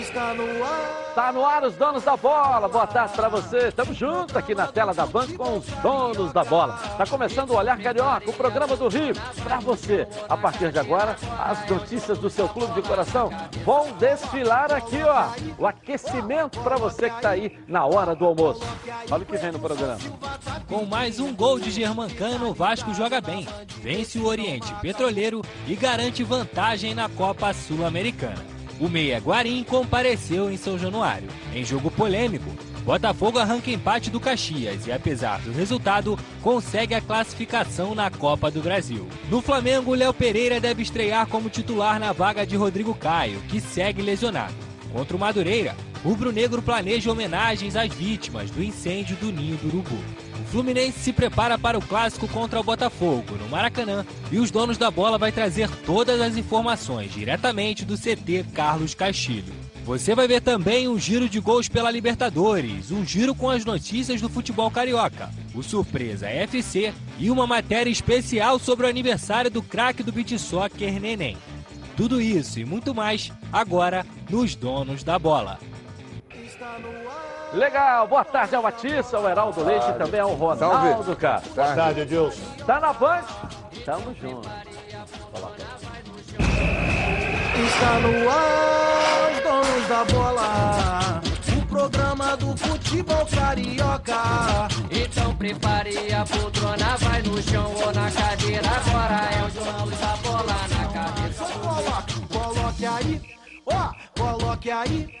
Está no ar. Tá no ar os donos da bola. Boa tarde para você. Estamos juntos aqui na tela da Band com os donos da bola. Tá começando o Olhar Carioca, o programa do Rio. Para você, a partir de agora, as notícias do seu clube de coração vão desfilar aqui, ó. O aquecimento para você que tá aí na hora do almoço. Olha o que vem no programa. Com mais um gol de Germancano, o Vasco joga bem. Vence o Oriente Petroleiro e garante vantagem na Copa Sul-Americana. O Meia Guarim compareceu em São Januário. Em jogo polêmico, Botafogo arranca empate do Caxias e, apesar do resultado, consegue a classificação na Copa do Brasil. No Flamengo, Léo Pereira deve estrear como titular na vaga de Rodrigo Caio, que segue lesionado. Contra o Madureira, o Rubro Negro planeja homenagens às vítimas do incêndio do Ninho do Urubu. Fluminense se prepara para o clássico contra o Botafogo, no Maracanã, e os donos da bola vai trazer todas as informações diretamente do CT Carlos Castilho. Você vai ver também um giro de gols pela Libertadores, um giro com as notícias do futebol carioca, o Surpresa FC e uma matéria especial sobre o aniversário do craque do beat soccer Neném. Tudo isso e muito mais agora nos Donos da Bola. Está no ar. Legal, boa tarde ao Batista, ao Heraldo Leite e também ao Ronaldo, cara. Boa tarde, Edilson. Tá na Band? Tamo junto. Está no ar, os donos da bola. O programa do futebol carioca. Então prepare a poltrona, vai no chão ou na cadeira. Agora é o dono da bola na cabeça. Só coloque, coloque aí, ó, coloque aí.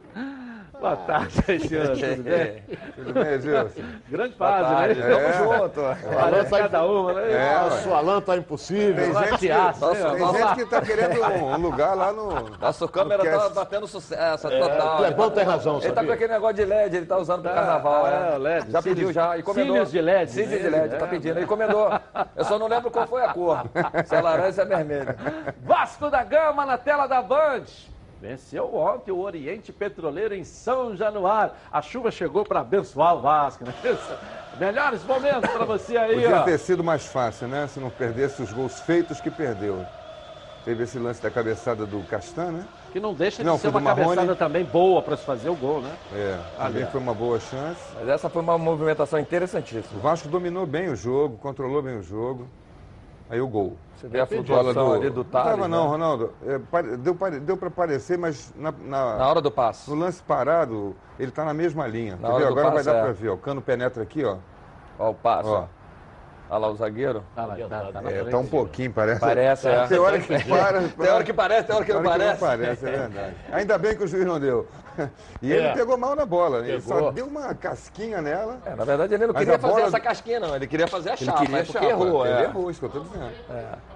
Boa tarde, senhor. Tudo bem? Tudo bem, Edilson? Grande fase, né? É. Tamo junto. Parece cada uma, né? É, A ué. sua lã tá impossível. Tem gente, que, Latiaço, né? tem gente lá. que tá querendo um lugar lá no. Nossa, câmera no tá batendo sucesso, O total. Clebão tem razão, Ele tá com aquele negócio de LED, ele tá usando pro Tá, carnaval, é, né? LED, Já pediu já, e comendou. cílios de LED, Cílios né? de LED, tá É. pedindo. Ele encomendou. Eu só não lembro qual foi a cor. Se é laranja, se é vermelho. Vasco da Gama na tela da Band. Venceu ontem o Oriente Petroleiro em São Januário. A chuva chegou para abençoar o Vasco, né? Melhores momentos para você aí, Podia ó. ter sido mais fácil, né? Se não perdesse os gols feitos que perdeu. Teve esse lance da cabeçada do Castan, né? Que não deixa de Não, ser foi uma Marrone. cabeçada também boa para se fazer o gol, né? É, também foi uma boa chance. Mas essa foi uma movimentação interessantíssima. O Vasco dominou bem o jogo, controlou bem o jogo. Aí o gol. Você vê a Bola flutuação ali do Não Thales, tava não, né? Ronaldo. É, deu deu para parecer, mas na, na- Na hora do passo. no lance parado, ele tá na mesma linha. Na do Agora vai passe, dar é. para ver. ó. O cano penetra aqui, ó. Ó o passo. Ó. Olha lá o zagueiro. Tá lá, tá, tá na É, tá um pouquinho, parece. Parece, é. Tem hora que para. Tem hora que parece, tem hora que não Tem hora parece. parece, é verdade. Ainda bem que o juiz não deu. E ele É. pegou mal na bola. Ele Pegou. só deu uma casquinha nela. É, na verdade, ele não Mas queria a fazer bola- essa casquinha, não. Ele queria fazer a Ele chapa. queria é porque chapa. errou, Ele é. errou, isso que eu tô dizendo.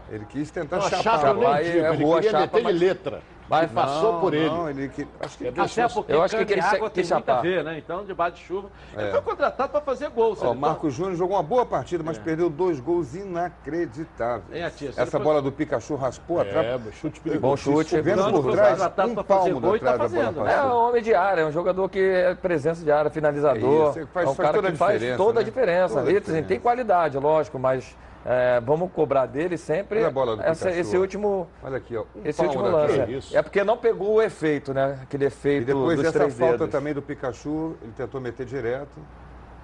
Ele quis tentar Não, a chapar. chapa é ele rua, queria chapa, meter-lhe mas- letra. Mas Ele passou por ele. Não, ele que, acho que Até porque Eu acho que ele água tem muito a ver, né? Então, debaixo de chuva. Ele É. foi contratado para fazer gol. se Ó, o ele- Marco Júnior jogou uma boa partida, mas perdeu dois gols inacreditáveis. Atias? Ele Essa foi- bola do Pikachu raspou atrás. É, chute Bom perigoso. chute. Vendo por foi trás, contratado um palmo gol e tá atrás da bola fazendo, né? É um homem de área, é um jogador que é presença de área, finalizador. É isso, faz- é um faz cara toda a que faz diferença, toda a né? diferença. Toda a Ele diferença. tem qualidade, lógico, mas é, vamos cobrar dele sempre Olha a bola do essa- esse último, Olha aqui, ó. Um esse último lance. É. É porque não pegou o efeito, né? Aquele efeito E depois dos dessa três falta dedos. também do Pikachu, ele tentou meter direto.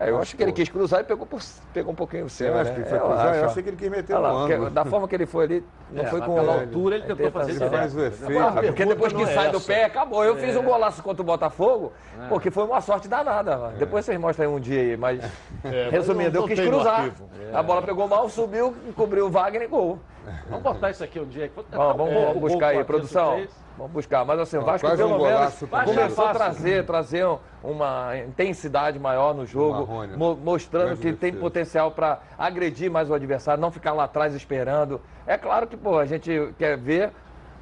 É, eu acho que ele quis cruzar e pegou, por- pegou um pouquinho o Você céu. acha né? que ele foi Eu cruzar? Eu acho, achei que ele quis meter no lá, da forma que ele foi ali, não É, foi com pela a altura ele tentou fazer Ele faz o É. efeito. Ah, porque depois que é sai do pé, acabou. Eu fiz um golaço contra o Botafogo, porque foi uma sorte danada. mano. Depois vocês mostram aí um dia aí, mas É, resumindo, eu quis cruzar. A bola pegou mal, subiu, cobriu o Wagner e gol. Vamos botar isso aqui um dia. Vamos buscar aí, produção. Vamos buscar. Mas assim, o Vasco quase pelo um menos começou a trazer, trazer um- uma intensidade maior no jogo, Marrone, né? mo- mostrando que tem defesa. potencial para agredir mais o adversário, não ficar lá atrás esperando. É claro que, pô, a gente quer ver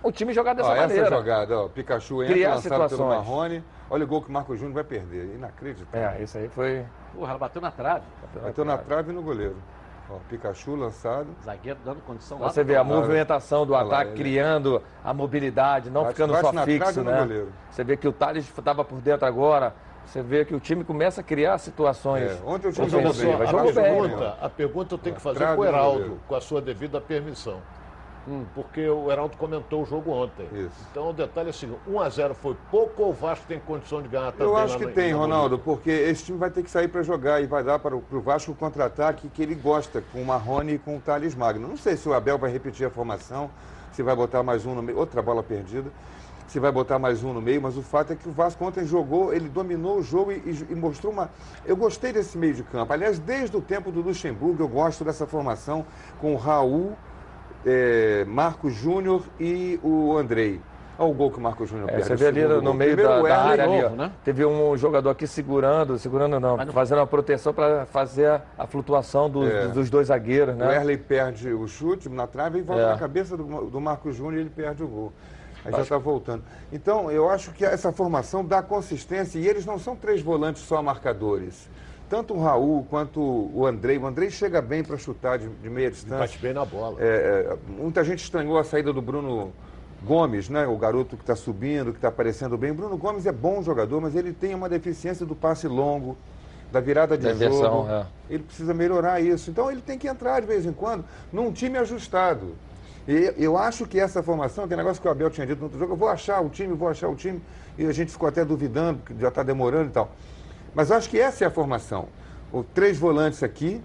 o time jogar dessa Ó, essa maneira. jogada, ó, Pikachu entra, Criar lançado pelo situações. Marrone. Olha o gol que o Marco Júnior vai perder. Inacreditável. É, isso aí foi. Porra, ela bateu na trave. Bateu na trave e no goleiro. Ó, Pikachu lançado. Zagueiro dando condição lá. Você vê a movimentação do ataque, ele- criando a mobilidade, não Bate- ficando bate só fixo, né? Você vê que o Thales estava por dentro agora. Você vê que o time começa a criar situações. É, ontem o time jogou bem. a pergunta, a pergunta eu tenho que fazer Trave com o do Heraldo, com a sua devida permissão. Porque o Heraldo comentou o jogo ontem. Isso. Então o detalhe é assim, 1x0 foi pouco ou o Vasco tem condição de ganhar também Eu acho que tem, na Ronaldo, Bolívia? porque esse time vai ter que sair para jogar e vai dar para o Vasco o contra-ataque que ele gosta, com o Marrone e com o Thales Magno. Não sei se o Abel vai repetir a formação, se vai botar mais um no meio, outra bola perdida, se vai botar mais um no meio, mas o fato é que o Vasco ontem jogou, ele dominou o jogo e, e- e mostrou uma. Eu gostei desse meio de campo. Aliás, desde o tempo do Luxemburgo, eu gosto dessa formação com o Raul, eh, Marcos Júnior e o Andrei. Olha o gol que o Marcos Júnior É, perde. você o vê ali no gol. meio Primeiro da, o da área ali, novo, ó. né? Teve um jogador aqui segurando, segurando não, não- fazendo uma proteção para fazer a, a flutuação dos, É. dos dois zagueiros, O né? Erley perde o chute na trave e volta É. na cabeça do, do Marcos Júnior e ele perde o gol. Aí já está voltando. Então, eu acho que essa formação dá consistência e eles não são três volantes só marcadores. Tanto o Raul quanto o Andrei. O Andrei chega bem para chutar de, de meia distância. Bate bem na bola. É, é, muita gente estranhou a saída do Bruno Gomes, né? O garoto que está subindo, que está aparecendo bem. Bruno Gomes é bom jogador, mas ele tem uma deficiência do passe longo, da virada de Da jogo. inversão, é. Ele precisa melhorar isso. Então ele tem que entrar de vez em quando num time ajustado. E eu acho que essa formação, aquele negócio que o Abel tinha dito no outro jogo, eu vou achar o time, vou achar o time, e a gente ficou até duvidando, que já está demorando e tal. Mas eu acho que essa é a formação. O três volantes aqui,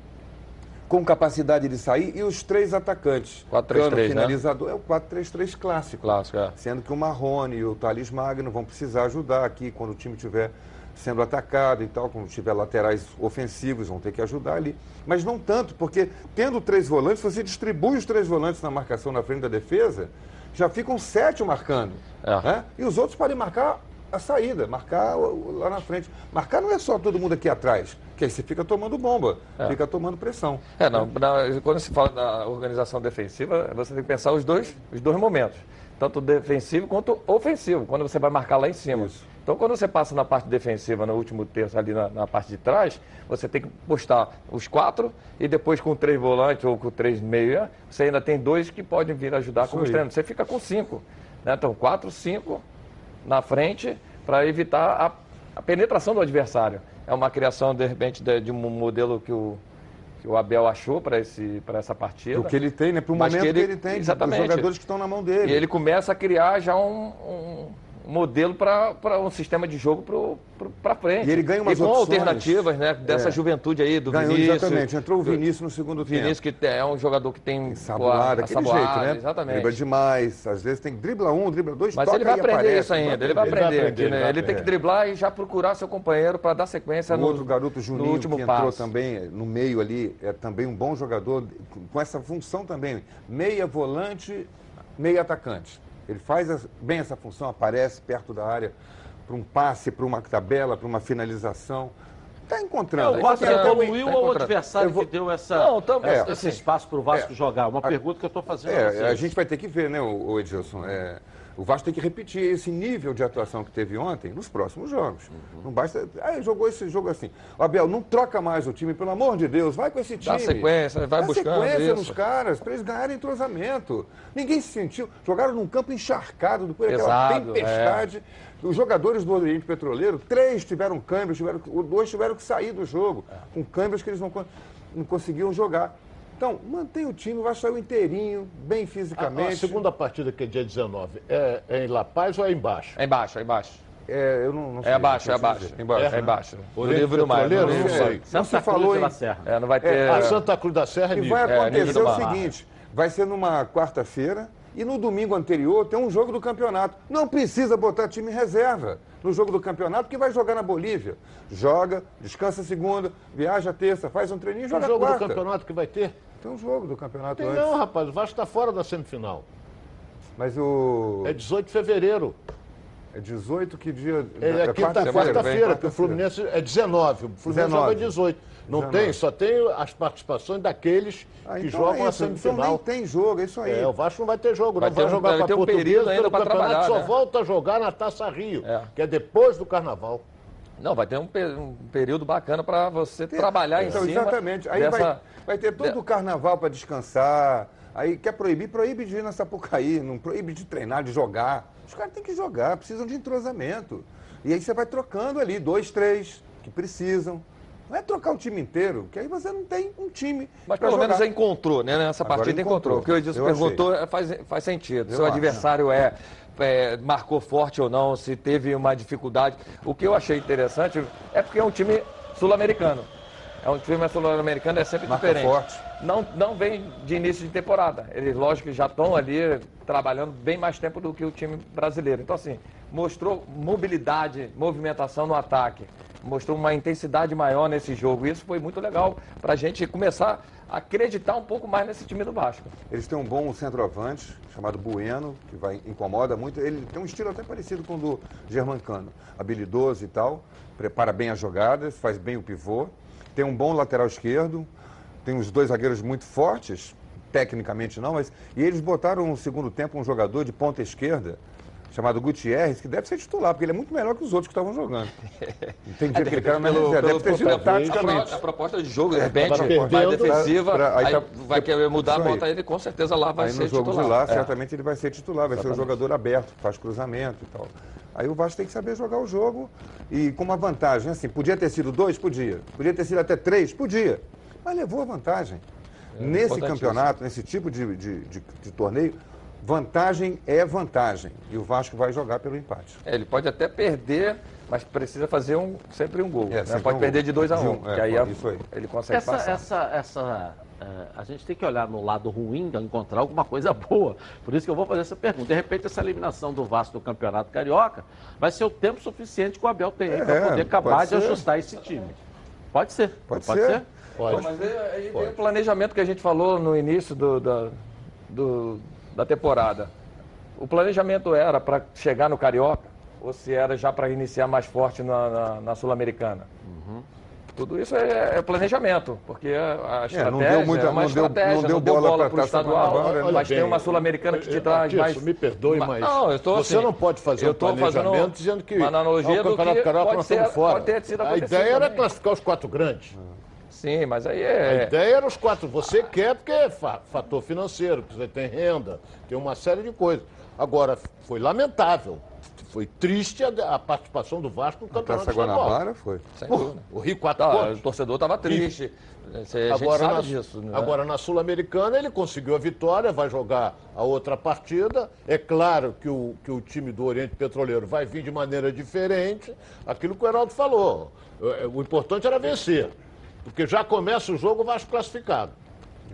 com capacidade de sair, e os três atacantes. 4-3-3, Cano, né? finalizador, é o 4-3-3 clássico. Clássico, é. Sendo que o Marrone e o Thales Magno vão precisar ajudar aqui quando o time estiver sendo atacado e tal, quando tiver laterais ofensivos, vão ter que ajudar ali. Mas não tanto, porque tendo três volantes, você distribui os três volantes na marcação na frente da defesa, já ficam sete marcando. É. né? E os outros podem marcar a saída, marcar lá na frente. Marcar não é só todo mundo aqui atrás, que aí você fica tomando bomba, fica tomando pressão. É, não, na- quando se fala da organização defensiva, você tem que pensar os dois, os dois momentos. Tanto defensivo quanto ofensivo, quando você vai marcar lá em cima. Isso. Então, quando você passa na parte defensiva, no último terço ali na, na parte de trás, você tem que postar os quatro e depois com três volantes ou com três meia, você ainda tem dois que podem vir ajudar como aí. extremo. Você fica com cinco. Né? Então, quatro, cinco na frente para evitar a, a penetração do adversário. É uma criação, de repente, de, de um modelo que o, que o Abel achou para essa partida. O que ele tem, né? Para o momento que que ele- ele, tem, exatamente. dos jogadores que estão na mão dele. E ele começa a criar já um, um modelo para um sistema de jogo para frente. E ele ganha umas E com opções. alternativas, né? Dessa É. juventude aí, do Ganhou Vinícius. exatamente. Entrou o Vinícius no segundo tempo. Vinícius, que é um jogador que tem... Saboado, pô, daquele saboado, jeito, né? Exatamente. Dribla demais, às vezes tem dribla um, dribla dois, Mas ele vai aprender aparece. isso ainda, ele vai Ele vai aprender. aprender, aqui, né? ele vai Ele tem que aprender. driblar e já procurar seu companheiro para dar sequência O no, outro garoto Juninho último que entrou passo. também eh, no meio ali, é também um bom jogador com essa função também. Meia volante, meia atacante. Ele faz bem essa função, aparece perto da área para um passe, para uma tabela, para uma finalização. Está É, encontrando. o Vasco É, evoluiu tá ou o adversário vou- que deu essa, Não, essa- é, esse assim, espaço para o Vasco é. jogar? Uma A- pergunta que eu estou fazendo a É, vocês. a gente vai ter que ver, né, o, o Edilson? É, o Vasco tem que repetir esse nível de atuação que teve ontem nos próximos jogos. Uhum. Não basta. Ah, jogou esse jogo assim. Abel, não troca mais o time, pelo amor de Deus, vai com esse time. Dá sequência, vai Dá buscando sequência isso. nos caras, para eles ganharem entrosamento. Ninguém se sentiu. Jogaram num campo encharcado, depois daquela tempestade. Os jogadores do Oriente Petroleiro, três tiveram câmbios, tiveram, dois tiveram que sair do jogo, É. com câmbios que eles não, não conseguiam jogar. Então, mantém o time, vai sair inteirinho, bem A, a fisicamente. segunda partida, que é dia 19, é, é em La Paz ou é embaixo? É embaixo, é embaixo. É, eu não, não sei, É abaixo, é não abaixo. dizer. É, embaixo. No Oriente livro do mar. Não livro- sei. Não se falou em- La Serra. É, não vai ter... A Santa Cruz da Serra é E nível. vai É, acontecer o seguinte: vai ser numa quarta-feira e no domingo anterior tem um jogo do campeonato. Não precisa botar time em reserva no jogo do campeonato, que vai jogar na Bolívia. Joga, descansa segunda, viaja terça, faz um treininho e Tem joga jogo quarta. do campeonato que vai ter? Tem um jogo do campeonato Tem antes. não, rapaz. O Vasco está fora da semifinal. Mas o. É 18 de fevereiro. É 18 que dia? É, quinta- quarta-feira, quarta-feira, vem, que o Fluminense é 19. O Fluminense 19. joga 18. Não 19. tem, só tem as participações daqueles Ah, que então jogam é a isso. Então semifinal. nem tem jogo, é isso aí. É, o Vasco não vai ter jogo, Vai não ter vai um- jogar a ter um Portuguesa período ainda pelo pra campeonato, trabalhar, só né? volta a jogar na Taça Rio, É. que é depois do Carnaval. Não, vai ter um, um período bacana para você trabalhar em Então, cima exatamente. Aí dessa... vai, vai ter todo o carnaval para descansar. Aí quer proibir, proíbe de ir na Sapucaí, não proíbe de treinar, de jogar. Os caras têm que jogar, precisam de entrosamento. E aí você vai trocando ali, dois, três, que precisam. Não é trocar o time inteiro, que aí você não tem um time. Mas pelo menos jogar. encontrou, né? Nessa Agora partida encontrou. encontrou. O que o Edilson perguntou é, faz, faz sentido. Eu Se o acho. adversário é, é, marcou forte ou não, se teve uma dificuldade. O que eu achei interessante é porque é um time sul-americano. É um time sul-americano, é sempre Marca diferente. forte. Não, não vem de início de temporada. Eles, lógico, já estão ali trabalhando bem mais tempo do que o time brasileiro. Então, assim, mostrou mobilidade, movimentação no ataque. Mostrou uma intensidade maior nesse jogo. Isso foi muito legal para a gente começar a acreditar um pouco mais nesse time do Vasco. Eles têm um bom centroavante, chamado Bueno, que vai, incomoda muito. Ele tem um estilo até parecido com o do Germancano. Habilidoso e tal, prepara bem as jogadas, faz bem o pivô. Tem um bom lateral esquerdo, tem os dois zagueiros muito fortes, tecnicamente não, mas. E eles botaram no segundo tempo um jogador de ponta esquerda, chamado Gutierrez, que deve ser titular, porque ele é muito melhor que os outros que estavam jogando. Entendi aquele cara, mas Pelo- deve ter sido taticamente. A, proposta de jogo, de repente, tá vai perdendo, defensiva, pra- pra- aí aí tá- vai querer mudar, bota ele, com certeza lá vai Aí ser no jogo titular. de lá, É. certamente ele vai ser titular, vai ser o jogador aberto, faz cruzamento e tal. Aí o Vasco tem que saber jogar o jogo e com uma vantagem. Assim, podia ter sido dois? Podia. Podia ter sido até três? Podia. Mas levou a vantagem. Nesse É, importantíssimo. campeonato, nesse tipo de, de, de- de torneio, vantagem é vantagem. E o Vasco vai jogar pelo empate. É, ele pode até perder, mas precisa fazer um, sempre um gol. É, né? sempre Pode um perder gol. de 2 a 1 De um, um, é, aí pode, a- isso aí. ele consegue Essa, passar. essa, essa, é, a gente tem que olhar no lado ruim, encontrar alguma coisa boa. Por isso que eu vou fazer essa pergunta. De repente, essa eliminação do Vasco do Campeonato Carioca vai ser o tempo suficiente que o Abel tem É, para poder acabar pode de ser. ajustar esse time. Pode ser. Pode ser. Pô, Pode. mas aí- aí vem o planejamento que a gente falou no início do- da, do- da temporada. O planejamento era para chegar no Carioca ou se era já para iniciar mais forte na, na- na Sul-Americana? Uhum. Tudo isso é, é planejamento, porque a estratégia não deu muita- é uma não deu- estratégia, não deu bola pro Taça estadual, Guanabara, mas Olha tem bem, uma Sul-Americana que te eh, traz Atiço, mais... me perdoe, Ma- mas Não, eu tô você assim, não pode fazer eu um tô fazendo planejamento dizendo que o do Campeonato Carioca nós estamos fora. a ideia era também. classificar os quatro grandes. Sim, mas aí A é... ideia era os quatro. Você quer porque é fa- fator financeiro, porque você tem renda, tem uma série de coisas. Agora, foi lamentável. Foi triste a, a participação do Vasco no A Campeonato Estadual. Guanabara foi. Sem dúvida. o Rio quatro Tá, o torcedor estava triste. Você- A gente Agora, sabe na, disso. Né? agora na Sul-Americana ele conseguiu a vitória, vai jogar a outra partida. É claro que o, que o time do Oriente Petroleiro vai vir de maneira diferente. Aquilo que o Heraldo falou. É, O importante era vencer. Porque já começa o jogo o Vasco classificado.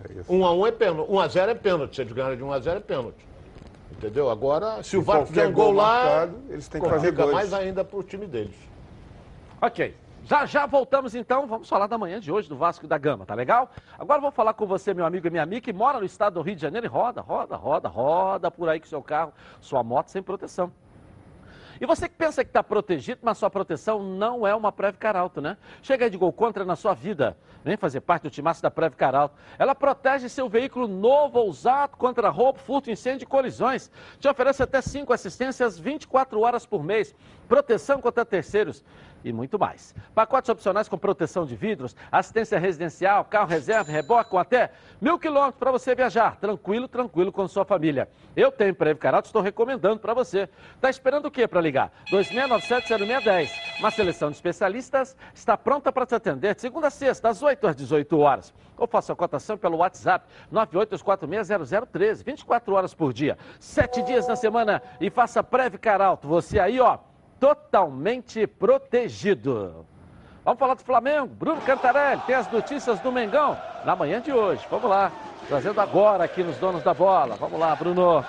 É isso. 1 a 1 é pênalti. 1 a 0 é pênalti. Se eles ganharem de 1 a 0 é pênalti. Entendeu? Agora, se o Vasco fizer um gol lá, marcado, eles têm que fazer dois. mais ainda para o time deles. Ok. Já já voltamos então, vamos falar da manhã de hoje do Vasco da Gama, tá legal? Agora eu vou falar com você, meu amigo e minha amiga, que mora no estado do Rio de Janeiro e roda, roda, roda, roda por aí com seu carro, sua moto sem proteção. E você que pensa que está protegido, mas sua proteção não é uma Preve Caralto, né? Chega de gol contra na sua vida. Vem fazer parte do timaço da Preve Caralto. Ela protege seu veículo novo ou usado contra roubo, furto, incêndio e colisões. Te oferece até 5 assistências 24 horas por mês. Proteção contra terceiros e muito mais. Pacotes opcionais com proteção de vidros, assistência residencial, carro reserva, reboque com até mil quilômetros para você viajar. Tranquilo, tranquilo com sua família. Eu tenho Preve Caralto, estou recomendando para você. Tá esperando o quê para ligar? 2697-0610. Uma seleção de especialistas está pronta para te atender de segunda a sexta, às 8 às 18 horas. Ou faça a cotação pelo WhatsApp 982460013, 24 horas por dia, 7 dias na semana e faça Preve Caralto. Você aí, ó, totalmente protegido. Vamos falar do Flamengo. Bruno Cantarelli tem as notícias do Mengão na manhã de hoje. Vamos lá, trazendo agora aqui nos donos da bola. Vamos lá, Bruno.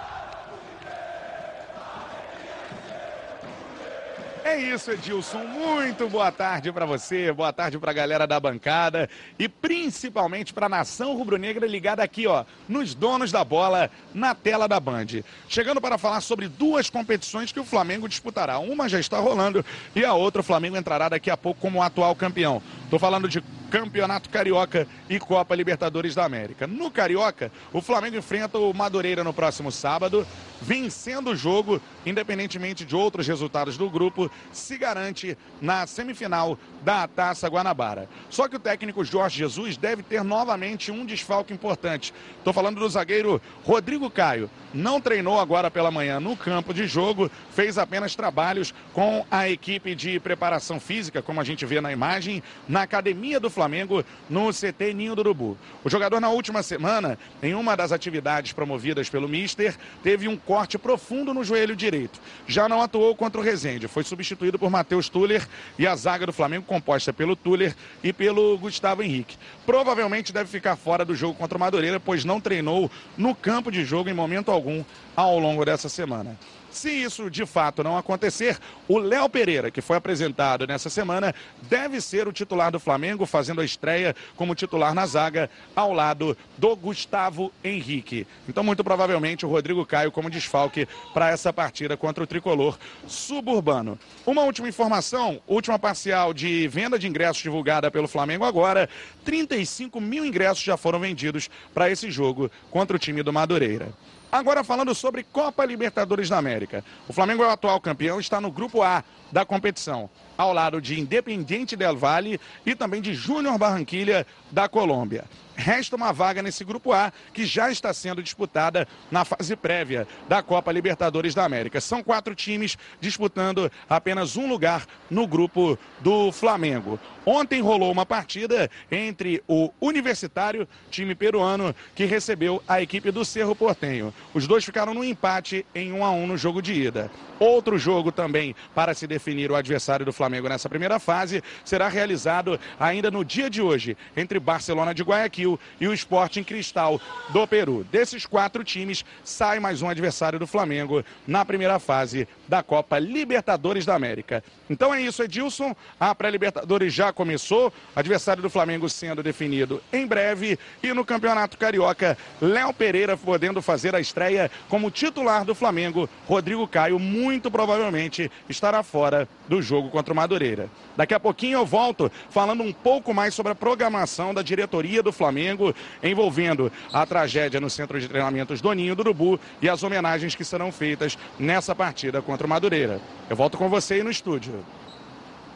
É isso, Edilson. Muito boa tarde para você, boa tarde para a galera da bancada e principalmente para a nação rubro-negra ligada aqui, ó, nos donos da bola, na tela da Band. Chegando para falar sobre duas competições que o Flamengo disputará. Uma já está rolando e a outra o Flamengo entrará daqui a pouco como atual campeão. Estou falando de Campeonato Carioca e Copa Libertadores da América. No Carioca, o Flamengo enfrenta o Madureira no próximo sábado, vencendo o jogo, independentemente de outros resultados do grupo, se garante na semifinal da Taça Guanabara. Só que o técnico Jorge Jesus deve ter novamente um desfalque importante. Estou falando do zagueiro Rodrigo Caio. Não treinou agora pela manhã no campo de jogo, fez apenas trabalhos com a equipe de preparação física, como a gente vê na imagem, na academia do Flamengo, no CT Ninho do Urubu. O jogador, na última semana, em uma das atividades promovidas pelo Mister, teve um corte profundo no joelho direito. Já não atuou contra o Rezende, foi substituído por Matheus Tuller e a zaga do Flamengo composta pelo Tuller e pelo Gustavo Henrique. Provavelmente deve ficar fora do jogo contra o Madureira, pois não treinou no campo de jogo em momento algum ao longo dessa semana. Se isso de fato não acontecer, o Léo Pereira, que foi apresentado nessa semana, deve ser o titular do Flamengo, fazendo a estreia como titular na zaga, ao lado do Gustavo Henrique. Então, muito provavelmente, o Rodrigo Caio como desfalque para essa partida contra o tricolor suburbano. Uma última informação: última parcial de venda de ingressos divulgada pelo Flamengo agora: 35 mil ingressos já foram vendidos para esse jogo contra o time do Madureira. Agora falando sobre Copa Libertadores da América. O Flamengo é o atual campeão, está no grupo A da competição, ao lado de Independiente Del Valle e também de Júnior Barranquilha da Colômbia. Resta uma vaga nesse grupo A que já está sendo disputada na fase prévia da Copa Libertadores da América. São quatro times disputando apenas um lugar no grupo do Flamengo. Ontem rolou uma partida entre o Universitário, time peruano, que recebeu a equipe do Cerro Portenho. Os dois ficaram no empate em 1 a 1 no jogo de ida. Outro jogo também para se definir o adversário do Flamengo nessa primeira fase será realizado ainda no dia de hoje entre Barcelona de Guayaquil e o Sporting Cristal do Peru. Desses quatro times sai mais um adversário do Flamengo na primeira fase da Copa Libertadores da América. Então é isso, Edilson. A pré-Libertadores já começou, adversário do Flamengo sendo definido em breve e no Campeonato Carioca, Léo Pereira podendo fazer a estreia como titular do Flamengo. Rodrigo Caio muito provavelmente estará fora do jogo contra o Madureira. Daqui a pouquinho eu volto falando um pouco mais sobre a programação da diretoria do Flamengo envolvendo a tragédia no centro de treinamentos Doninho do Urubu e as homenagens que serão feitas nessa partida contra o Madureira. Eu volto com você aí no estúdio.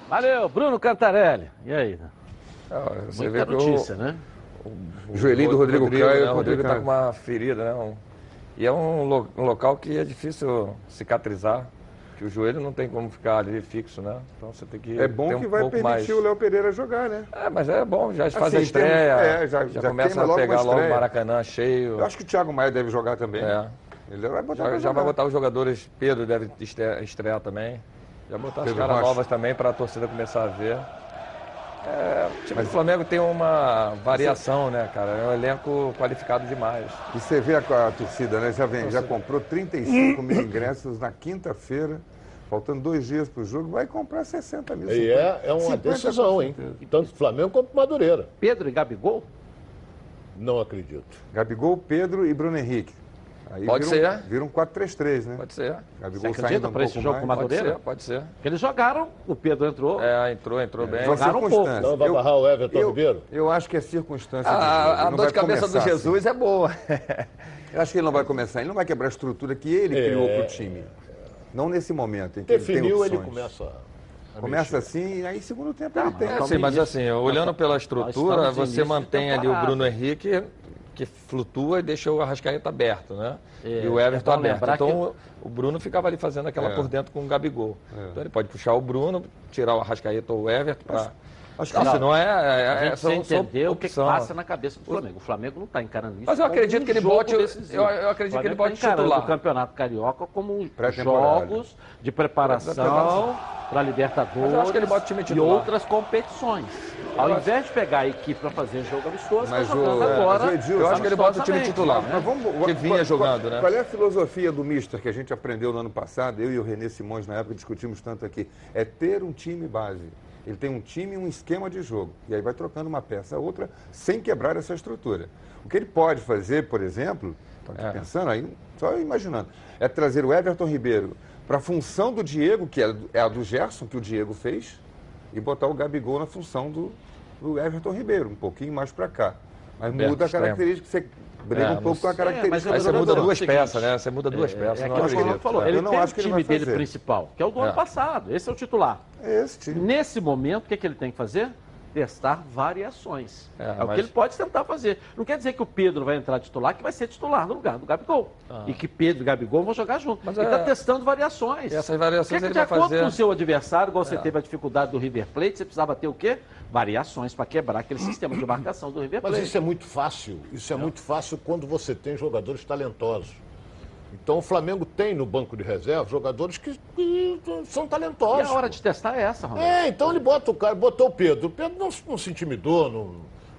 Valeu, Bruno Cantarelli. E aí? Ah, Você Muita vê que notícia, o, né? o Joelhinho do Rodrigo Caio é né? O Rodrigo está com uma ferida, né? Um- e é um, lo- um local que é difícil cicatrizar, que o joelho não tem como ficar ali fixo, né? Então você tem que É bom ter que um vai permitir mais... o Léo Pereira jogar, né? É, mas é bom, já faz Assim, a em termos- estreia, é, já, já- já começa a pegar logo o. Maracanã cheio. Eu acho que o Thiago Maia deve jogar também. É. Ele vai botar Já, já vai botar os jogadores, Pedro deve estre- estrear também. Já botar as Pedro caras Rocha. novas também para a torcida começar a ver. É, o time do Flamengo tem uma variação, né, cara? É um elenco qualificado demais. E você vê a, a torcida, né? Já, vem, já comprou 35 mil ingressos na quinta-feira, faltando dois dias para o jogo, vai comprar 60 mil. E é, é uma 50 decisão, hein? Tanto Flamengo quanto Madureira. Pedro e Gabigol? Não acredito. Gabigol, Pedro e Bruno Henrique. Aí Pode viram, ser. Viram 4-3-3, né? Pode ser. Gabigol Você saindo acredita um pra esse jogo com o Pode Madureira? ser, pode ser. Eles jogaram, o Pedro entrou. É, entrou, entrou bem. São Jogaram um pouco. Então vai Eu- barrar o Everton eu, Ribeiro? eu acho que é circunstância jogo. A, a Ele dor de cabeça do começar Jesus é boa. assim. Eu acho que ele não vai começar, ele não vai quebrar a estrutura que ele É. criou para o time. Não nesse momento em que ele Definiu, tem ele começa Começa assim, e aí segundo tempo ele tem. É, Calma sim, aí. mas assim, olhando pela estrutura, você mantém ali o. Bruno Henrique, que flutua e deixa o Arrascaeta aberto, né? É, e o Everton é aberto. Então o Bruno ficava ali fazendo aquela É. por dentro com o Gabigol. Então ele pode puxar o Bruno, tirar o Arrascaeta ou o Everton para. acho que Não, não. se não é. é, A é gente são- entender o que passa na cabeça do Flamengo. O Flamengo não está encarando isso. Mas eu como acredito um que ele bote eu- eu acredito que ele bote tá encarando titular. o Campeonato Carioca como jogos de preparação para Libertadores Mas eu acho que ele bota o time e titular. outras competições. Ao invés de pegar a equipe para fazer jogo amistoso, Mas o- jogando é, agora. mas o Edilson- Eu acho que ele bota o time titular. né? Mas vamos, Que vinha qual- jogando, qual, né? Qual é a filosofia do Mister que a gente aprendeu no ano passado? Eu e o Renê Simões, na época, discutimos tanto aqui. É ter um time base. Ele tem um time e um esquema de jogo. E aí vai trocando uma peça a outra sem quebrar essa estrutura. O que ele pode fazer, por exemplo, tô aqui É. pensando aí, só imaginando, é trazer o Everton Ribeiro para a função do Diego, que é, é a do Gerson, que o Diego fez, e botar o Gabigol na função do, o Everton Ribeiro, um pouquinho mais para cá. Mas Aberto, muda a extremo. característica, você briga É, um pouco mas- com a É, característica. mas Aí eu você muda duas seguinte, peças, né? Você muda duas peças. É não. Ronaldo falou. Eu Ele não tem acho o time dele fazer. principal, que é o do ano É. passado. Esse é o titular. É esse time. Nesse momento, o que, que ele tem que fazer? Testar variações. É, É, o mas- que ele pode tentar fazer. Não quer dizer que o Pedro vai entrar titular, que vai ser titular no lugar do Gabigol. E que Pedro e Gabigol vão jogar junto. Mas ele é- está testando variações. E essas variações Quer que ele de vai acordo fazer- com o seu adversário, igual você É. teve a dificuldade do River Plate, você precisava ter o quê? Variações para quebrar aquele sistema de marcação do River Mas Plate. isso é muito fácil. Isso é muito fácil quando você tem jogadores talentosos. Então o Flamengo tem no banco de reserva jogadores que, que são E talentosos. a hora de testar é essa, Ronaldo. É, então ele bota o cara, botou o Pedro. O Pedro não, não se intimidou, não,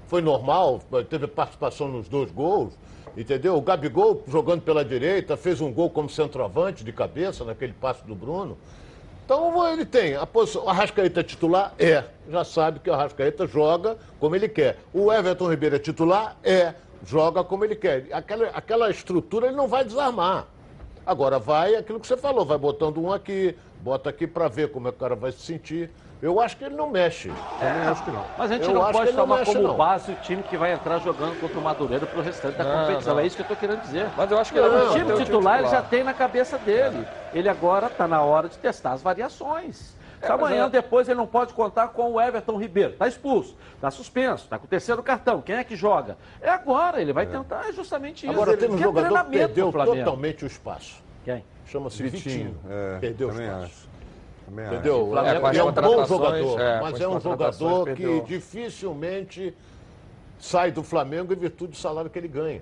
foi normal, teve participação nos dois gols, entendeu? O Gabigol jogando pela direita, fez um gol como centroavante de cabeça naquele passe do Bruno. Então ele tem a posição. O Arrascaeta é titular? É. Já sabe que o Arrascaeta joga como ele quer. O Everton Ribeiro é titular? É. Joga como ele quer. Aquela, aquela estrutura ele não vai desarmar. Agora vai aquilo que você falou, vai botando um aqui, bota aqui para ver como é que o cara vai se sentir. Eu acho que ele não mexe. Também acho que não. Mas a gente Eu não pode não tomar mexe, como não. base o time que vai entrar jogando contra o Madureira pro restante da Não, competição. não. É isso que eu estou querendo dizer. Mas eu acho que ele o vai time o titular ele já tem na cabeça dele. Ele agora está na hora de testar as variações. Se mas amanhã, é- depois, ele não pode contar com o Everton Ribeiro. Está expulso, está suspenso, está com o terceiro cartão. Quem é que joga? É agora, ele vai tentar é justamente isso. Agora Ele tem um jogador que perdeu totalmente o espaço. Quem? Chama-se Vitinho. É, perdeu o espaço. acho. Também Entendeu? O Flamengo É, é um bom jogador, é, mas as é um jogador que perdeu. dificilmente sai do Flamengo em virtude do salário que ele ganha.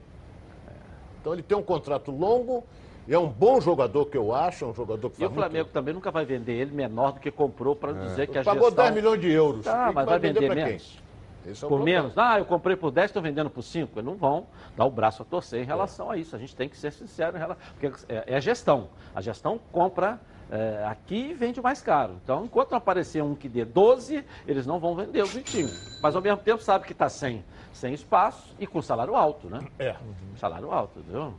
Então ele tem um contrato longo é um bom jogador que eu acho, é um jogador que E o Flamengo muito... também nunca vai vender ele menor do que comprou para dizer que a Pagou gestão... 10 milhões de euros. Tá, E mas vai vender pra menos. Quem? Esse é o Por problema. menos? Ah, eu comprei por 10, estou vendendo por 5. Eles não vão dar o braço a torcer em relação a isso. A gente tem que ser sincero em relação. Porque é, é a gestão. A gestão compra é, aqui e vende mais caro. Então, enquanto não aparecer um que dê 12, eles não vão vender o Vitinho. Mas ao mesmo tempo sabe que está sem, sem espaço e com salário alto, né? É. Salário alto, entendeu?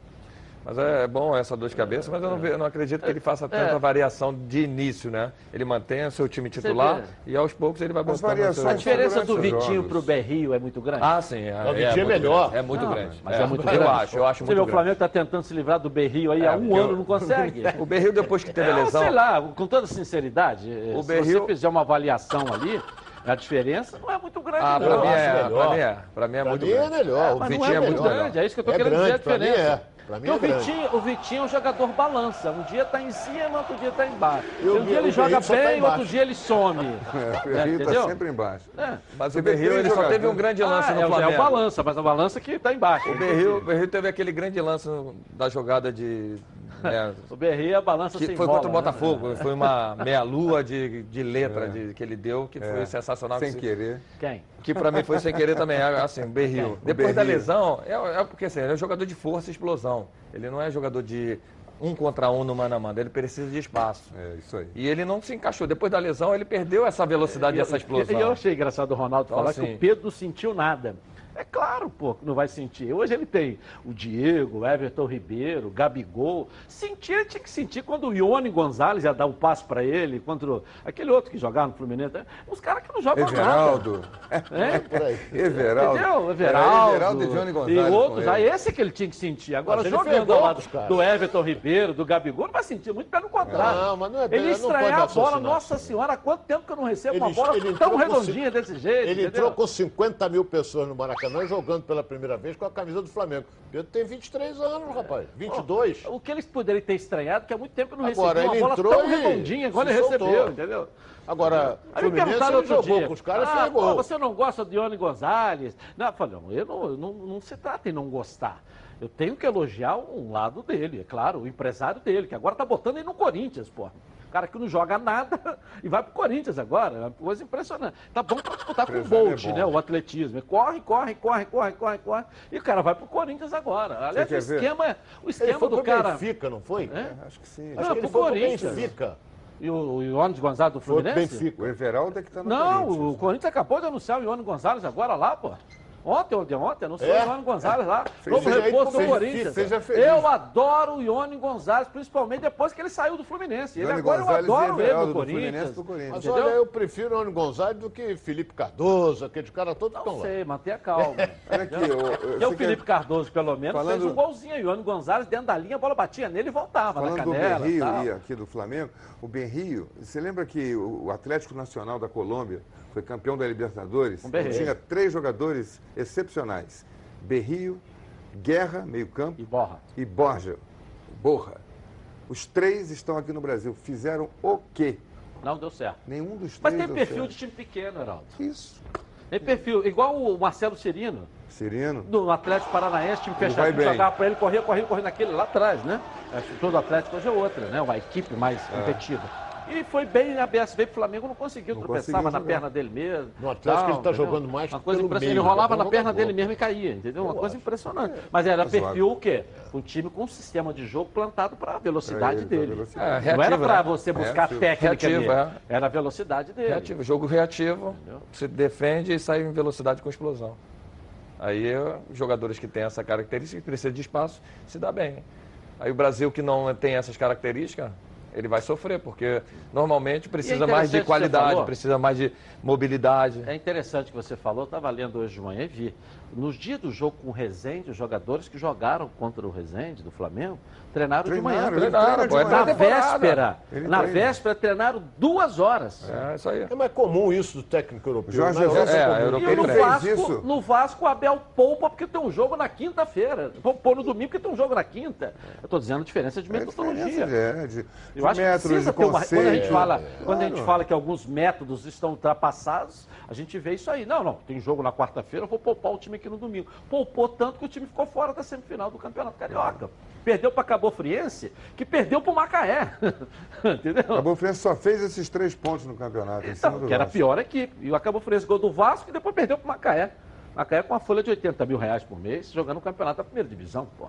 Mas é bom essa dor de cabeça, mas eu não, eu não acredito que ele faça tanta É. variação de início, né? Ele mantém o seu time titular e aos poucos ele vai botando o seu... A diferença do Vitinho para o Berrio é muito grande. Ah, sim. É, O Vitinho é melhor. grande, É muito Não, grande. Mas é, muito eu grande. acho, eu acho Você muito vê, o grande. Flamengo está tentando se livrar do Berrio aí É, há um ano, eu- não consegue. O Berril, depois que teve a É, lesão... sei lá, com toda sinceridade, O se Berril- você fizer uma avaliação ali, a diferença não é muito grande, Ah, não. pra mim é, melhor. pra mim é. Pra mim é Pra muito mim é grande. melhor. o Vitinho é, é muito melhor. grande, é isso que eu tô É querendo dizer a grande, pra mim diferença. É. Pra mim é o grande. Vitinho, o Vitinho é um jogador balança. Um dia tá em cima, outro dia tá embaixo. E o um dia ele joga tá bem, embaixo. outro dia ele some. É, o Berrio entendeu? está sempre embaixo. É. Mas o Berril, ele só teve um grande lance Ah, no é, o- Flamengo. é o balança, mas a balança que tá embaixo. O Berril, o Berril teve aquele grande lance da jogada de... né, O Berrio é a balança que sem foi bola, contra o né? Botafogo. Foi uma meia-lua de, de letra de- que ele deu, que foi É, sensacional. Sem que, querer. Quem? que pra mim foi sem querer também. É, Assim, o Berril. Depois da lesão, é, é porque assim, ele é um jogador de força e explosão. Ele não é jogador de um contra um no mano a mano. Ele precisa de espaço. É isso aí. E ele não se encaixou. Depois da lesão, ele perdeu essa velocidade e essa E explosão. eu achei engraçado o Ronaldo Então, falar assim- que o Pedro não sentiu nada. É claro, pô, que não vai sentir. Hoje ele tem o Diego, o Everton Ribeiro, o Gabigol. Sentir, ele tinha que sentir quando o Ione Gonzalez ia dar um passo pra ele, contra aquele outro que jogava no Fluminense. né? Uns caras que não jogam Everaldo. nada. É? Por aí. Everaldo. Entendeu? Era Everaldo. Everaldo e Johnny Gonzalez. E outros, ele. aí esse que ele tinha que sentir. Agora, Mas ele jogando ao lado do Everton Ribeiro, do Gabigol, não vai sentir muito, pelo contrário. Não, mas não é- ele não pode estranhar a bola, nossa senhora, há quanto tempo que eu não recebo uma Ele- bola ele tão redondinha desse jeito? Ele entendeu? entrou com 50 mil pessoas no Maracanã jogando pela primeira vez com a camisa do Flamengo. Pedro tem 23 anos, rapaz. 22. O que eles poderiam ter estranhado, que há muito tempo não Agora, recebia uma ele bola tão redondinha, agora ele soltou. recebeu, entendeu? Agora, Aí me perguntaram outro jogou dia, com os caras ah, pô, você não gosta de Ione Gonzalez? Não, eu falei, não, eu não, não, não se trata em não gostar. Eu tenho que elogiar um lado dele, é claro, o empresário dele, que agora tá botando ele no Corinthians, pô. O cara que não joga nada e vai pro Corinthians agora. É uma coisa impressionante. Tá bom pra disputar com o Bolt, é né? O atletismo. Corre, corre, corre, corre, corre, corre. E o cara vai pro Corinthians agora. Aliás, o esquema, o Ele esquema foi do pro cara. Benfica, não foi? É? Acho que sim. Acho Não, que ele pro Corinthians. Benfica. E o, o Iones Gonzalez do Foi Fluminense? Benfica. O Everaldo é que está no Não, Corinthians. o Corinthians acabou de anunciar o Ione Gonzalez agora lá, pô. Ontem ou de ontem, não sei, É? o Ione Gonzalez lá, novo jeito reforço do Corinthians. seja feliz. Eu adoro o Ione Gonzalez, principalmente depois que ele saiu do Fluminense. Ele Ione agora Gonzalez eu e adoro ele Everaldo no do Corinthians. Fluminense pro Corinthians. Mas Entendeu? olha, eu prefiro o Rony Gonzalez do que Felipe Cardoso, todos que estão Não lá. sei, mantenha calma. Olha aqui, eu, eu, E o Felipe quer- Cardoso, pelo menos, Falando- fez um golzinho. E o Ione Gonzalez, dentro da linha, a bola batia nele e voltava Falando na do canela. Benrio tal. e aqui do Flamengo, o Benrio, você lembra que o Atlético Nacional da Colômbia foi campeão da Libertadores? Berrio. Tinha três jogadores excepcionais. Berrio, Guerra, meio campo, E borra. e Borja, Borra. Os três estão aqui no Brasil. Fizeram o quê? Não deu certo. Nenhum dos Mas três tem deu perfil certo. de time pequeno, Heraldo. Isso. Tem perfil, igual o Marcelo Cirino, Sereno. do Atlético Paranaense, time fechado, jogava pra ele, corria, corria, corria naquele lá atrás, né? A estrutura do Atlético hoje é outra, né? Uma equipe mais competitiva. E foi bem na BS, veio pro Flamengo, não conseguiu, Não tropeçava conseguiu na perna dele mesmo. No Atlético ele tá entendeu? jogando mais Uma coisa pelo impressionante. meio, Ele rolava é bom na perna dele mesmo e caía, entendeu? Uma Eu coisa acho. impressionante. Mas era Razoável. perfil o quê? Um time com um sistema de jogo plantado para a velocidade ele, dele. velocidade. É, Não reativo, era para né? você buscar Reativo. técnica Reativo, é. Era a velocidade dele. Reativo, jogo reativo, se defende e sai em velocidade com explosão. Aí os jogadores que têm essa característica, que precisam de espaço, se dá bem. Aí o Brasil que não tem essas características, ele vai sofrer, porque normalmente precisa mais interessante de qualidade, precisa mais de mobilidade. É interessante que você falou, eu estava lendo hoje de manhã e vi. Nos dias do jogo com o Rezende, os jogadores que jogaram contra o Rezende, do Flamengo, treinaram, de manhã. Treinaram, Treinaram, é Na véspera, Ele na treina. véspera treinaram duas horas. É isso aí. É mais comum isso do técnico europeu. Jorge Europa Jesus- é É, comum. a E europeu no Vasco, isso. no Vasco, o Abel poupa porque tem um jogo na quinta-feira. Pô no domingo porque tem um jogo na quinta. Eu estou dizendo a diferença de É metodologia. diferença, é, de Eu acho que precisa ter uma. Quando a gente fala, quando a gente fala que alguns métodos estão ultrapassados, a gente vê isso aí. Não, não, tem jogo na quarta-feira, eu vou poupar o time aqui no domingo. Poupou tanto que o time ficou fora da semifinal do Campeonato Carioca. Perdeu para Cabo Friense, que perdeu para o Macaé. Entendeu? Cabo Friense só fez esses três pontos no campeonato, Então, que era a pior equipe. E o Acabou Friense gol do Vasco e depois perdeu para o Macaé. Macaé com uma folha de 80 mil reais por mês, jogando o campeonato da primeira divisão, pô.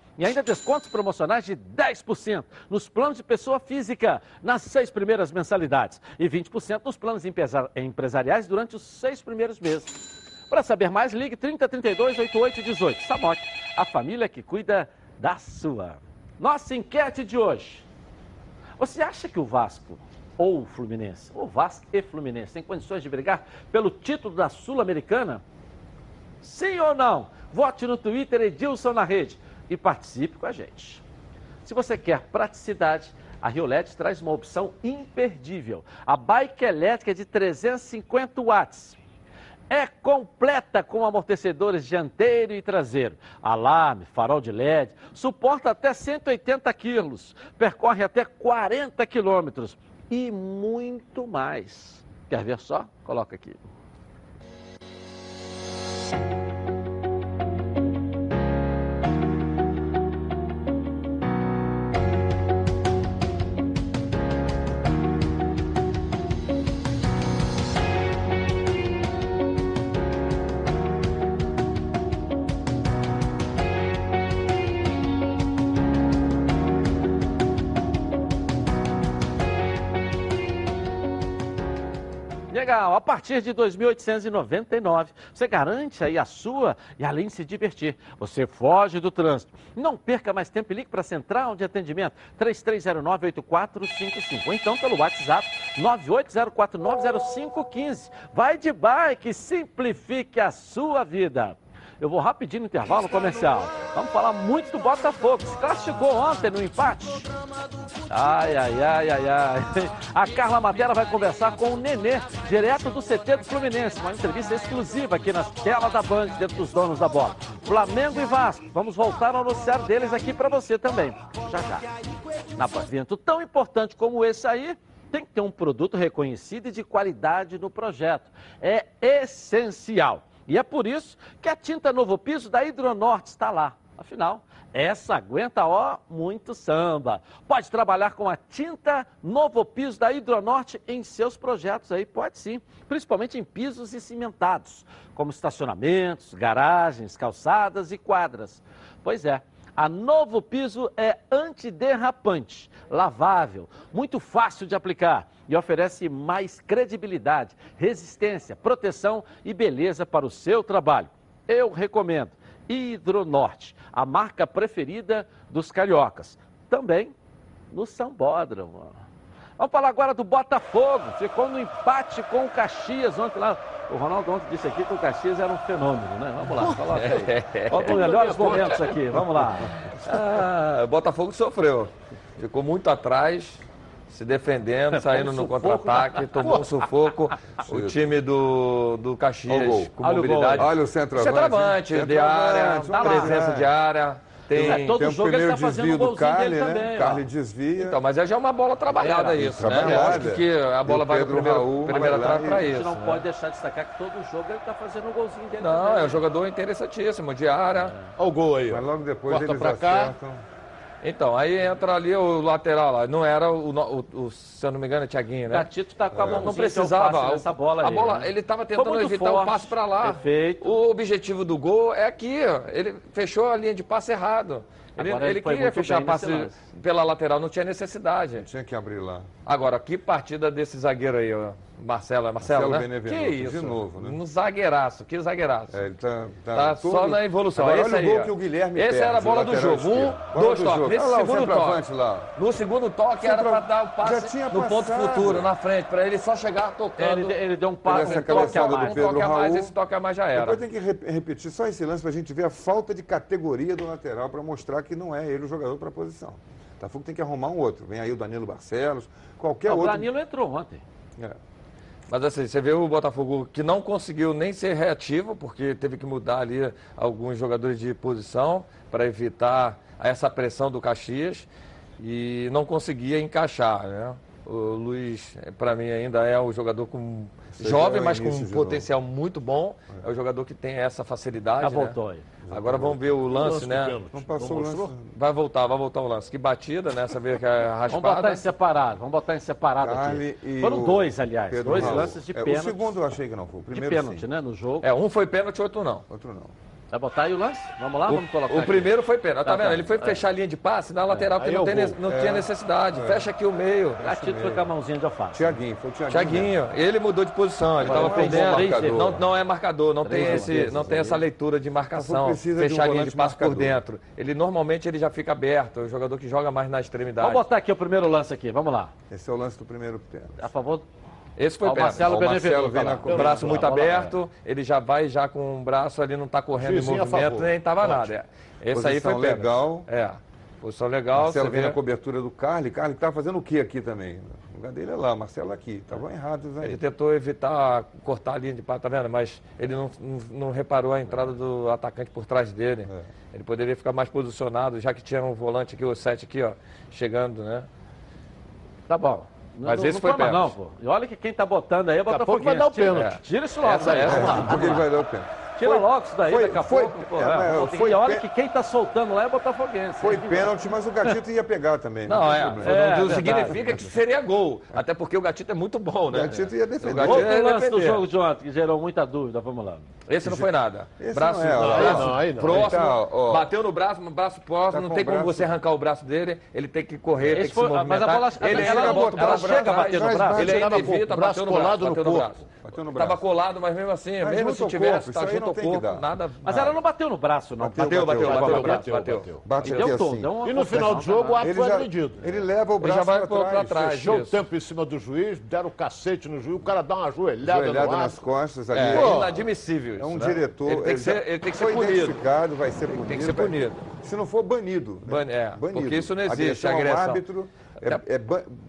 E ainda descontos promocionais de 10% nos planos de pessoa física nas seis primeiras mensalidades e 20% nos planos empresa- empresariais durante os seis primeiros meses. Para saber mais, ligue 3032 8818. Samok, a família que cuida da sua. Nossa enquete de hoje. Você acha que o Vasco ou o Fluminense, ou Vasco e Fluminense, tem condições de brigar pelo título da Sul-Americana? Sim ou não? Vote no Twitter Edilson na rede e participe com a gente. Se você quer praticidade, a Riolet traz uma opção imperdível. A bike elétrica de 350 watts. É completa com amortecedores dianteiro e traseiro, alarme, farol de LED, suporta até 180 quilos, percorre até 40 quilômetros e muito mais. Quer ver só? Coloca aqui. Legal, a partir de 2.899, você garante aí a sua e além de se divertir, você foge do trânsito. Não perca mais tempo e ligue para a Central de Atendimento 3309-8455 ou então pelo WhatsApp 9804905515. Vai de bike, simplifique a sua vida. Eu vou rapidinho no intervalo comercial. Vamos falar muito do Botafogo. Se classificou ontem no empate. Ai, ai, ai, ai, ai. A Carla Matera vai conversar com o Nenê, direto do CT do Fluminense. Uma entrevista exclusiva aqui na tela da Band, dentro dos donos da bola. Flamengo e Vasco. Vamos voltar ao noticiário deles aqui para você também. Já, já. Na evento tão importante como esse aí, tem que ter um produto reconhecido e de qualidade no projeto. É essencial. E é por isso que a tinta Novo Piso da Hidronorte está lá. Afinal, Essa aguenta, ó, muito samba. Pode trabalhar com a tinta Novo Piso da Hidronorte em seus projetos aí, pode sim. Principalmente em pisos e cimentados, como estacionamentos, garagens, calçadas e quadras. Pois é, a Novo Piso é antiderrapante, lavável, muito fácil de aplicar e oferece mais credibilidade, resistência, proteção e beleza para o seu trabalho. Eu recomendo. Hidronorte, a marca preferida dos cariocas. Também no Sambódromo. Vamos falar agora do Botafogo. Ficou no empate com o Caxias ontem lá. O Ronaldo ontem disse aqui que o Caxias era um fenômeno, né? Vamos lá, coloca aí. Olha os melhores momentos aqui, vamos lá. Ah, o Botafogo sofreu. Ficou muito atrás, se defendendo, saindo no contra-ataque, tomou um sufoco. O time do, do Caxias com Olha mobilidade. Olha o centroavante. Centroavante, de área, Centroavante, vamos lá. presença de área. Tem, É, todo Tem o jogo ele primeiro tá fazendo desvio um do Carly, dele né? também. Carly desvia. Então, mas já é uma bola trabalhada Era, isso, né? trabalhada. Lógico que a bola o vai Pedro primeiro, Raul primeira trave para A gente isso. não né? pode deixar de destacar que todo jogo ele está fazendo um golzinho dele Não, também. é um jogador interessantíssimo, de área. Olha o gol aí. Mas logo depois Corta eles pra cá. Então, aí entra ali o lateral lá. Não era o, o- o- se eu não me engano, é Thiaguinho, O né? Gatito tá com a mão Não precisava. essa bola a aí, bola, né? ele estava tentando evitar o forte, passe para lá. Perfeito. O objetivo do gol é aqui, ó. Ele fechou a linha de passe errado. Ele, ele ele queria fechar passe pela lateral, não tinha necessidade. Tinha que abrir lá. Agora, que partida desse zagueiro aí, ó. Marcelo, é Marcelo, Marcelo né? Que de isso? novo, né? Um zagueiraço, que zagueiraço. É, ele tá, tá, Tá todo- só na evolução. Agora, Esse olha aí, o gol ó. que o Guilherme Esse perde, era a bola o do jogo. Um. Bola dois do toques. Nesse lá o segundo toque. lá. No segundo toque era para dar o passe tinha no ponto futuro, na frente, para ele só chegar tocando. Ele, ele deu um essa um toque a mais. um Pedro toque a mais, esse toque a mais já era. Depois tem que re- repetir só esse lance pra gente ver a falta de categoria do lateral para mostrar que não é ele o jogador para a posição. O Botafogo tem que arrumar um outro. Vem aí o Danilo Barcelos, qualquer o outro. Danilo entrou ontem. É. Mas assim, você vê o Botafogo que não conseguiu nem ser reativo, porque teve que mudar ali alguns jogadores de posição para evitar essa pressão do Caxias e não conseguia encaixar, né? O Luiz, para mim, ainda é um jogador com jovem, é mas com um de potencial muito bom. É o jogador que tem essa facilidade. Já né? voltou aí. Agora vamos ver o lance, Lance né? Não passou o lance. Vai voltar, vai voltar o lance. Que batida, né? Essa vez que é Vamos botar raspada. em separado, vamos botar em separado Carly aqui. Foram dois, aliás, Pedro dois Raul. lances de É, pênalti. O segundo eu achei que não foi. O de primeiro pênalti, sim. né, no jogo. É, um foi pênalti, outro não. Outro não. Vai botar aí o lance? Vamos lá, vamos colocar O aqui. primeiro foi pênalti, tá Tá, vendo? tá. Ele foi fechar a linha de passe na lateral, que Aí não, é o tem ne- não tinha necessidade. Fecha aqui o meio. Gatito foi com a mãozinha de alface. Tiaguinho, foi o Tiaguinho. Thiaguinho, ele mudou de posição, ele estava é perdendo. Não, não é marcador, não tem, esse, não tem essa leitura de marcação. precisa de um Fechar a linha de passe por dentro. Ele normalmente ele já fica aberto, é um jogador que joga mais na extremidade. Vamos botar aqui o primeiro lance aqui, vamos lá. Esse é o lance do primeiro tempo. A favor Esse foi o pênalti. Marcelo o Marcelo vem lá. O braço muito aberto, ele já vai já com o braço ali, não está correndo em Juizinho movimento, nem estava nada. É. Esse aí Posição foi pênalti. legal. É. Posição legal, Marcelo você vem vê. na cobertura do Carly. Carly estava fazendo o que aqui também? O lugar dele é lá, Marcelo aqui. Estavam errados aí. Ele tentou evitar cortar a linha de passe, tá vendo? Mas ele não, não, não reparou a entrada do atacante por trás dele. É. Ele poderia ficar mais posicionado, já que tinha um volante aqui, o 7 aqui, ó, chegando, né? Tá bom. Mas não, esse não foi mais não, pênalti. pô. E olha que quem tá botando aí é o Daqui a pouco vai dar o pênalti. Tira isso logo Essa- essa-. Porque ele vai dar o pênalti. Tira Foi- logo isso daí, foi- daqui a foi- pouco. É, é, pô, foi olha pê- que quem tá soltando lá é o Botafoguense. Foi que- pênalti, mas o Gatito ia pegar também. Não, tem é. problema. É, não verdade. significa que seria gol. Até porque o Gatito é muito bom, né? O Gatito ia defender. O Gatito Outro ia lance do jogo de ontem que gerou muita dúvida, vamos lá. Esse não foi nada. Esse braço, não é, braço não, aí não. próximo, tá, ó. bateu no braço, no braço próximo, Tá não tem como braço- você arrancar o braço dele, ele tem que correr, tem que foi- se mas a movimentar. bola- ele ela- ela bota o braço chega a bater no braço? Ele ainda evita, bateu no braço, bateu no braço. Bateu no Tava braço. colado, mas mesmo assim, Mas mesmo se tivesse, tá junto não ao corpo, dar. nada... Mas ela não bateu no braço, não. Bateu, Bateu, bateu, bateu, bateu no bateu, braço, bateu. bateu. Bate E deu tom, assim. E no final do jogo, o Ele foi agredido. ele leva o Ele já braço pra trás. trás, fechou. Isso. tempo em cima do juiz, deram o cacete no juiz, o cara dá uma ajoelhada, Joelhada no nas costas ali. É inadmissível isso, É um né? diretor. Ele tem que ser, ele tem que ser punido. identificado, vai ser punido. tem que ser punido. Se não for banido. né? Ban- é, banido. porque isso não existe, Agressão árbitro, é, é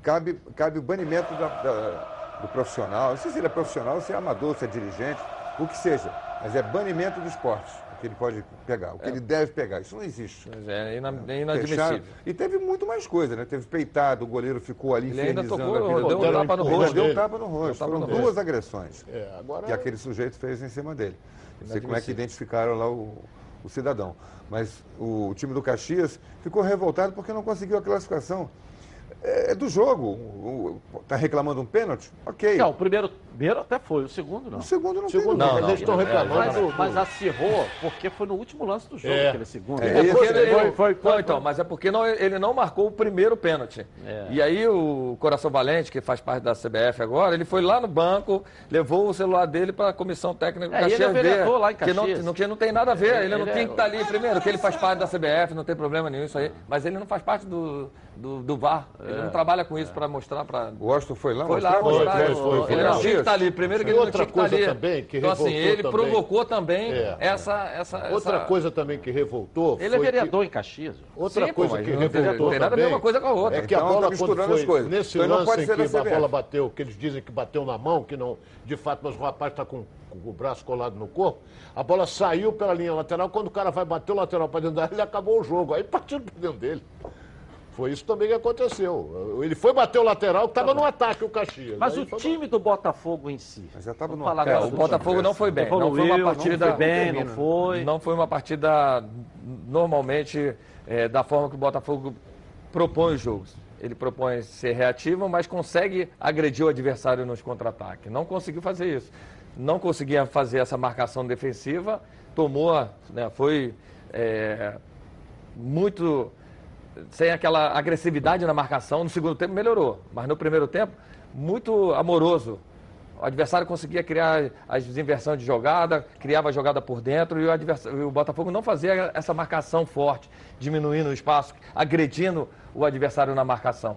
cabe, cabe o banimento da- da- do profissional. Não sei se ele é profissional, se é amador, se é dirigente, o que seja. Mas é banimento do esporte, o que ele pode pegar, o que ele deve pegar. Isso não existe. Mas É ina- é Fecharam. inadmissível. E teve muito mais coisa, né? Teve peitado, o goleiro ficou ali Ele ainda tocou, vida deu um tapa no rosto. Deu um tapa no rosto. Foram no rosto. duas agressões É, agora que aquele sujeito fez em cima dele. Não sei como é que identificaram lá o, o cidadão. Mas o, o time do Caxias ficou revoltado porque não conseguiu a classificação. É, é do jogo. Está reclamando um pênalti? Ok. Não, o primeiro, primeiro até foi, o segundo não. O segundo não Segundo, tem. Não, mas não. eles estão É, reclamando. Mas, mas acirrou porque foi no último lance do jogo, É. aquele segundo. É, É porque ele, foi- foi- foi- não, então, mas é porque não- ele não marcou o primeiro pênalti. É. E aí o Coração Valente, que faz parte da CBF agora, ele foi lá no banco, levou o celular dele para a comissão técnica do É, e ele é Caxias ver, lá em que não, Caxias. não, que não tem nada a ver, ele, não Ele tem é- que estar ali primeiro, que ele faz parte da CBF, não tem problema nenhum isso aí, mas ele não faz parte do, do, do VAR, ele É. não trabalha com isso para mostrar para O Washington foi lá? foi lá mostrar? mostrar. foi, foi, foi. ele não tinha que estar ali. Primeiro que ele não outra tinha que estar coisa ali. também que então, assim, revoltou ele também. provocou também É. essa, essa. Outra essa- coisa também que revoltou. Ele é foi vereador em Caxias. Que, outra Sim, pô, coisa mas que não revoltou não tem nada a ver uma coisa com a outra. É que a Então, tá bola, quando misturando foi as coisas. nesse Então não lance em que a bola bateu, que eles dizem que bateu na mão, que não, de fato, mas o rapaz está com, com o braço colado no corpo, a bola saiu pela linha lateral, quando o cara vai bater o lateral para dentro da área, ele acabou o jogo. Aí partiu para dentro dele. Foi isso também que aconteceu. Ele foi bater o lateral, que estava no ataque o Caxias. Mas Aí o time do Botafogo em si. Mas já tava Vamos no ataque. É, o Botafogo não foi bem. Não foi Evoluiu, uma partida. não foi bem, não foi. Não foi uma partida normalmente é, da forma que o Botafogo propõe os jogos. Ele propõe ser reativo, mas consegue agredir o adversário nos contra-ataques. Não conseguiu fazer isso. Não conseguia fazer essa marcação defensiva, tomou, né, foi é, muito sem aquela agressividade na marcação. No segundo tempo melhorou, mas no primeiro tempo, muito amoroso. O adversário conseguia criar as inversões de jogada, criava a jogada por dentro e o, adversário, o Botafogo não fazia essa marcação forte, diminuindo o espaço, agredindo o adversário na marcação.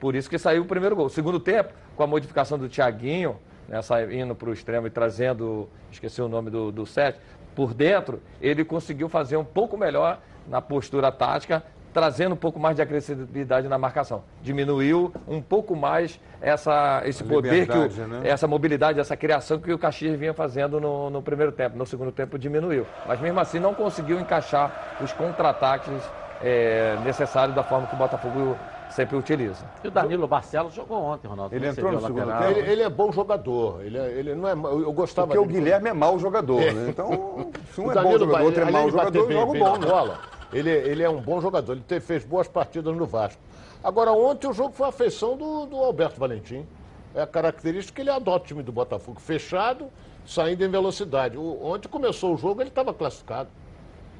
Por isso que saiu o primeiro gol. Segundo tempo, com a modificação do Thiaguinho, né, indo para o extremo e trazendo, esqueci o nome do, do set, por dentro, ele conseguiu fazer um pouco melhor na postura tática, trazendo um pouco mais de agressividade na marcação. Diminuiu um pouco mais essa, esse A poder, que o, né? essa mobilidade, essa criação que o Caxias vinha fazendo no, no primeiro tempo. No segundo tempo diminuiu. Mas mesmo assim não conseguiu encaixar os contra-ataques é, necessários da forma que o Botafogo sempre utiliza. E o Danilo Barcelos jogou ontem, Ronaldo. Ele entrou no segundo lateral? Ele, ele é bom jogador. Ele, é- ele não é. Eu gostava Porque o dele. Guilherme é mau jogador, né? Então, se um O é bom jogador, outro é mau jogador, joga bom, né? Ele, ele é um bom jogador. Ele te- fez boas partidas no Vasco. Agora, ontem o jogo foi a feição do, do Alberto Valentim. É a característica que ele adota o time do Botafogo. Fechado, saindo em velocidade. O- ontem começou o jogo, ele estava classificado.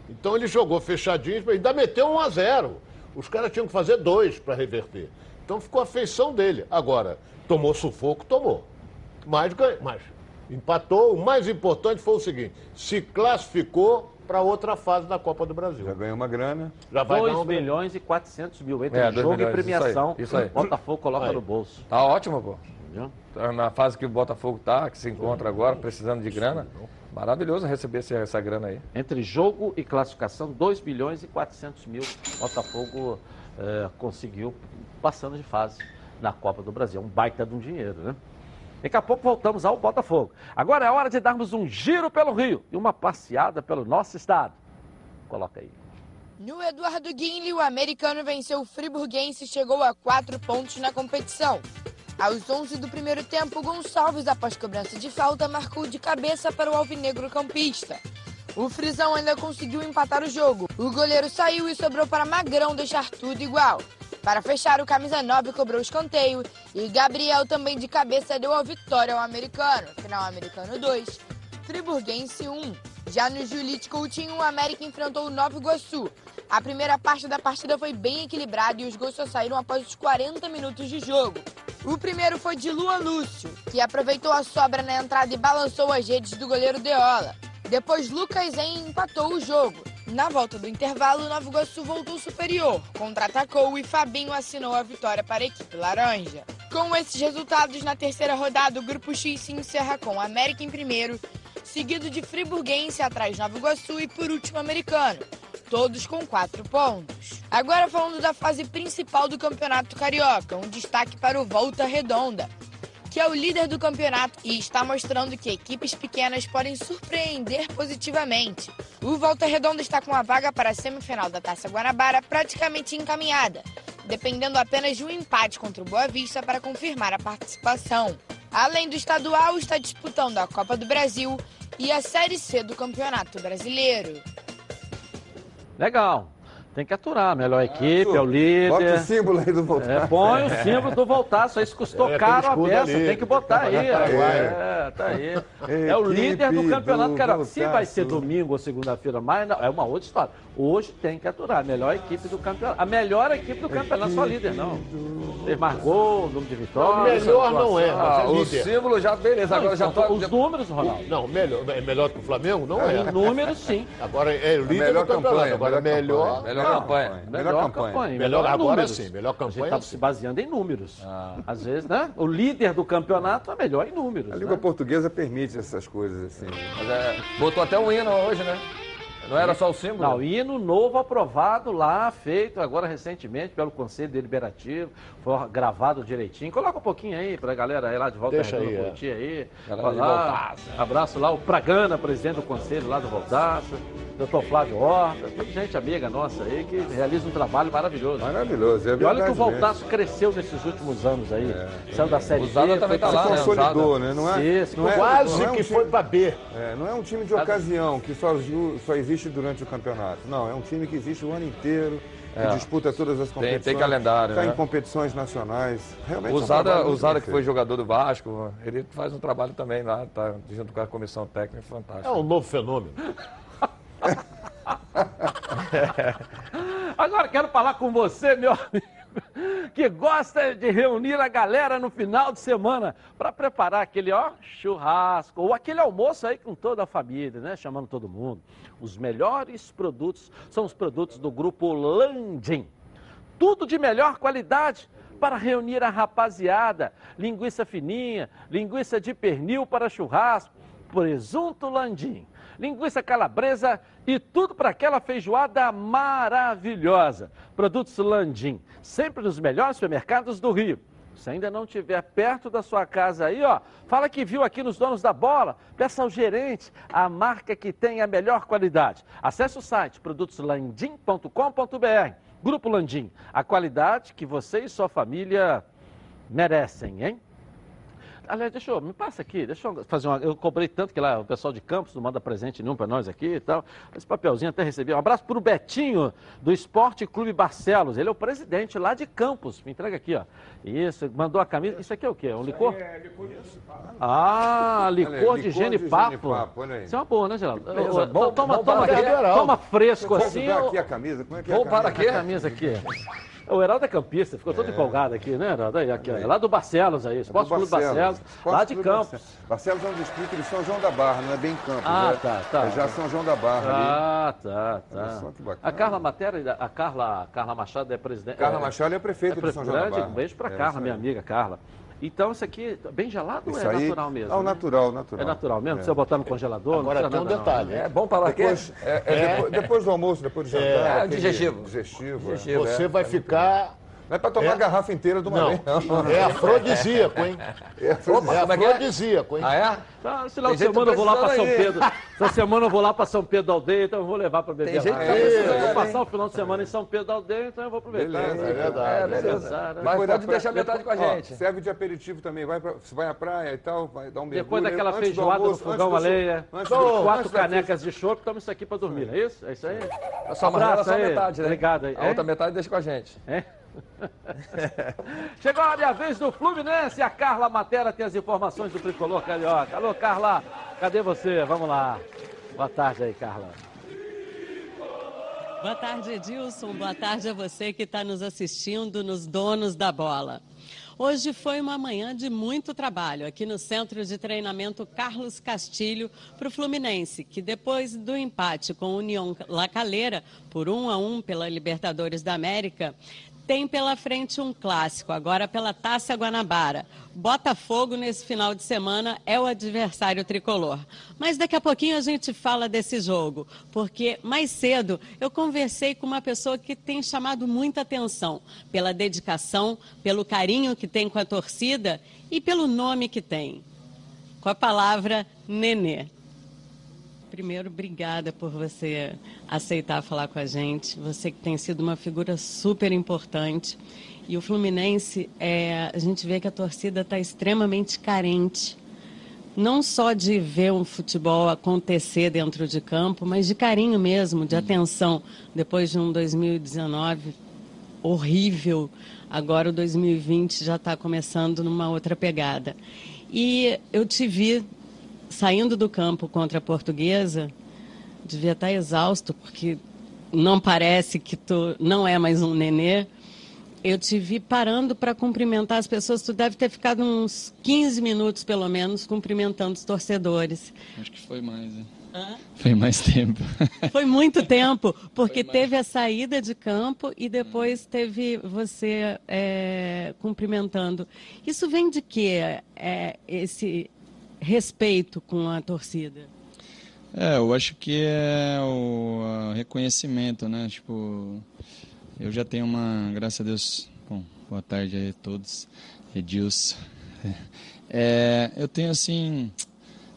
Então ele jogou fechadinho, ainda meteu 1 a 0 Os caras tinham que fazer dois para reverter. Então ficou a feição dele. Agora, tomou sufoco, tomou. Mas, mas empatou. O mais importante foi o seguinte: se classificou para outra fase da Copa do Brasil. Já ganhou uma grana. Já vai dar 2 um... milhões e 400 mil entre É, jogo milhões, e premiação. isso aí, isso aí. Botafogo coloca Aí. no bolso. Tá ótimo, pô. Tá Na fase que o Botafogo tá, que se encontra agora, precisando de grana. Maravilhoso receber esse- essa grana aí. Entre jogo e classificação, 2 milhões e 400 mil. Botafogo eh, conseguiu passando de fase na Copa do Brasil. É um baita de um dinheiro, né? Daqui a pouco voltamos ao Botafogo. Agora é hora de darmos um giro pelo Rio e uma passeada pelo nosso estado. Coloca aí. No Eduardo Guinle, o americano venceu o friburguense e chegou a quatro pontos na competição. Aos 11 do primeiro tempo, Gonçalves, após cobrança de falta, marcou de cabeça para o alvinegro campista. O Frisão ainda conseguiu empatar o jogo. O goleiro saiu e sobrou para Magrão deixar tudo igual. Para fechar, o camisa 9 cobrou o escanteio e Gabriel também de cabeça deu a vitória ao americano. Final americano 2, Friburguense 1. Já no Julite Coutinho, o América enfrentou o Nova Iguaçu. A primeira parte da partida foi bem equilibrada e os gols só saíram após os 40 minutos de jogo. O primeiro foi de Luan Lúcio, que aproveitou a sobra na entrada e balançou as redes do goleiro Deola. Depois, Lucas En empatou o jogo. Na volta do intervalo, o Nova Iguaçu voltou superior, contra-atacou e Fabinho assinou a vitória para a equipe laranja. Com esses resultados, na terceira rodada, o Grupo X se encerra com América em primeiro, seguido de Friburguense atrás Nova Iguaçu e por último Americano, todos com quatro pontos. Agora falando da fase principal do Campeonato Carioca, um destaque para o Volta Redonda, que é o líder do campeonato e está mostrando que equipes pequenas podem surpreender positivamente. O Volta Redonda está com a vaga para a semifinal da Taça Guanabara praticamente encaminhada, dependendo apenas de um empate contra o Boa Vista para confirmar a participação. Além do estadual, está disputando a Copa do Brasil e a Série C do Campeonato Brasileiro. Legal. Tem que aturar. Melhor equipe, é o Bota o líder. símbolo aí do voltar. É, põe o símbolo do voltaço. Isso custou É, caro a beça. ali, Tem que botar aí. É, tá aí. É o líder do campeonato. do Cara, se vai Voltaço. ser domingo ou segunda-feira, mais, não, é uma outra história. Hoje tem que aturar. A melhor equipe do campeonato. A melhor equipe do campeonato, só líder, não. Mais gol, número de O vitórias. melhor não é, Ah, mas é o símbolo já, beleza. Não, Agora já então, tô. Os números, Ronaldo. Não, melhor, é melhor que o Flamengo? Não Em é. números, sim. Agora é o líder melhor do campeonato. campanha, Agora melhor melhor. campanha. Melhor Não, campanha. Melhor campanha. Melhor agora sim, melhor A gente campanha está sim. se baseando em números. Às vezes, né? O líder do campeonato é melhor em números. A língua né? portuguesa permite essas coisas assim. Mas é, botou até um hino hoje, né? Não era só o símbolo? Não, hino novo aprovado lá, feito agora recentemente pelo Conselho Deliberativo, foi gravado direitinho. Coloca um pouquinho aí pra galera aí lá de volta Deixa aí, é. curtir aí. Galera Vai de lá. Abraço lá o Pragana, presidente do Conselho lá do Voltaça, doutor Flávio Horta, tudo gente amiga nossa aí que realiza um trabalho maravilhoso. Maravilhoso, é E verdade. olha que o. Voltaço cresceu nesses últimos anos aí. Saiu da Série O Zada B, também foi tá lá, né? Consolidou, né? Não é, Isso, não é, Quase não é um que time- foi pra B. É, não é um time de ocasião que só, só existe durante o campeonato. Não, é um time que existe o ano inteiro, que É. disputa todas as Tem- competições. tem calendário, Está né? em competições nacionais. Realmente O é um bem que foi jogador do Vasco, ele faz um trabalho também lá, tá junto com a comissão técnica, fantástico. É um novo fenômeno. Agora quero falar com você, meu amigo, que gosta de reunir a galera no final de semana para preparar aquele ó churrasco ou aquele almoço aí com toda a família, né? Chamando todo mundo. Os melhores produtos são os produtos do grupo Landim. Tudo de melhor qualidade para reunir a rapaziada. Linguiça fininha, linguiça de pernil para churrasco, presunto landim, linguiça calabresa e tudo para aquela feijoada maravilhosa. Produtos Landim, sempre nos melhores supermercados do Rio. Se ainda não estiver perto da sua casa aí, ó, fala que viu aqui nos donos da bola, peça ao gerente a marca que tem a melhor qualidade. Acesse o site produtoslandim.com.br. Grupo Landim, a qualidade que você e sua família merecem, hein? Aliás, deixa eu, me passa aqui, deixa eu fazer uma. Eu cobrei tanto que lá o pessoal de Campos não manda presente nenhum para nós aqui e tal. Esse papelzinho até recebi. Um abraço para o Betinho, do Esporte Clube Barcelos. Ele é o presidente lá de Campos. Me entrega aqui, ó. Isso, mandou a camisa. Isso aqui é o quê? É um licor? Ah, licor de licor genipapo. de genipapo. Isso é uma boa, né, Geraldo? Beleza, Ô, bom- toma, bom toma, para aqui, toma fresco assim. dar ô- aqui a camisa? Como é que é Vou a para quê? a camisa aqui. O Heraldo é campista, ficou todo empolgado aqui, né, Heraldo? Aí, aqui. É lá do Barcelos aí, Esporte Clube Barcelos, lá de Campos. Barcelos. É um distrito de São João da Barra, não é bem Campos. Ah, é, tá, tá. É já São João da Barra ali. Ah, tá, Olha só tá. que bacana. A Carla Matéria, a Carla, a Carla Machado é presidente. Carla é, Machado é prefeita é de São João da Barra. Um beijo pra É, Carla, minha amiga Carla. Então, isso aqui, bem gelado Isso ou é aí- natural mesmo? Ah, o né? natural, natural. É natural mesmo? É. Precisa botar no congelador? Agora não tem um nada, detalhe. É bom para quê? Depois, é, é depois, depois do almoço, depois do jantar. É, aquele digestivo. Digestivo. é. Digestivo. Você é. vai ficar. Não é pra tomar É. a garrafa inteira de uma Não, vez, não. é afrodisíaco, hein? É, Opa, É é é? afrodisíaco, hein? Ah, é? Tá, de gente semana eu vou lá para São Pedro. Essa semana eu vou lá para São Pedro da Aldeia, então eu vou levar para beber Tem gente lá. tá É, vou passar o final de semana em São Pedro da Aldeia, então eu vou aproveitar. Beleza, né? é verdade, É, beleza. Descansar, né? Mas pode pra- deixar metade com a Ó, gente. serve de aperitivo também. Vai pra, você vai à praia e tal, vai dar um mergulho. Depois daquela feijoada almoço, no fogão antes do- quatro canecas de chopp, toma isso aqui para dormir, é isso? É isso aí? A sua marmela é Abraço só metade, né? Obrigado aí. A outra metade deixa com a gente. É? Chegou a minha vez do Fluminense. A Carla Matera tem as informações do tricolor carioca. Alô, Carla, cadê você? Vamos lá. Boa tarde aí, Carla. Boa tarde, Edilson. Boa tarde a você que está nos assistindo nos Donos da Bola. Hoje foi uma manhã de muito trabalho aqui no Centro de Treinamento Carlos Castilho para o Fluminense, que depois do empate com União La Calera, por 1 a 1 pela Libertadores da América, tem pela frente um clássico, agora pela Taça Guanabara. Botafogo, nesse final de semana, é o adversário tricolor. Mas daqui a pouquinho a gente fala desse jogo, porque mais cedo eu conversei com uma pessoa que tem chamado muita atenção pela dedicação, pelo carinho que tem com a torcida e pelo nome que tem. Com a palavra Nenê. Primeiro, obrigada por você aceitar falar com a gente. Você que tem sido uma figura super importante. E o Fluminense, é, a gente vê que a torcida está extremamente carente. não só de ver um futebol acontecer dentro de campo, mas de carinho mesmo, de atenção. Depois de um 2019 horrível, agora o 2020 já está começando numa outra pegada. E eu te vi saindo do campo contra a portuguesa, devia estar exausto, porque não parece que tu não é mais um nenê. Eu te vi parando para cumprimentar as pessoas. Tu deve ter ficado uns 15 minutos, pelo menos, cumprimentando os torcedores. Acho que foi mais, né? Foi mais tempo. Foi muito tempo, porque teve a saída de campo e depois teve você é, cumprimentando. Isso vem de quê? É, esse respeito com a torcida? É, eu acho que é o reconhecimento, né? Tipo, eu já tenho uma, graças a Deus, bom, boa tarde aí a todos, Edilson. É, eu tenho assim,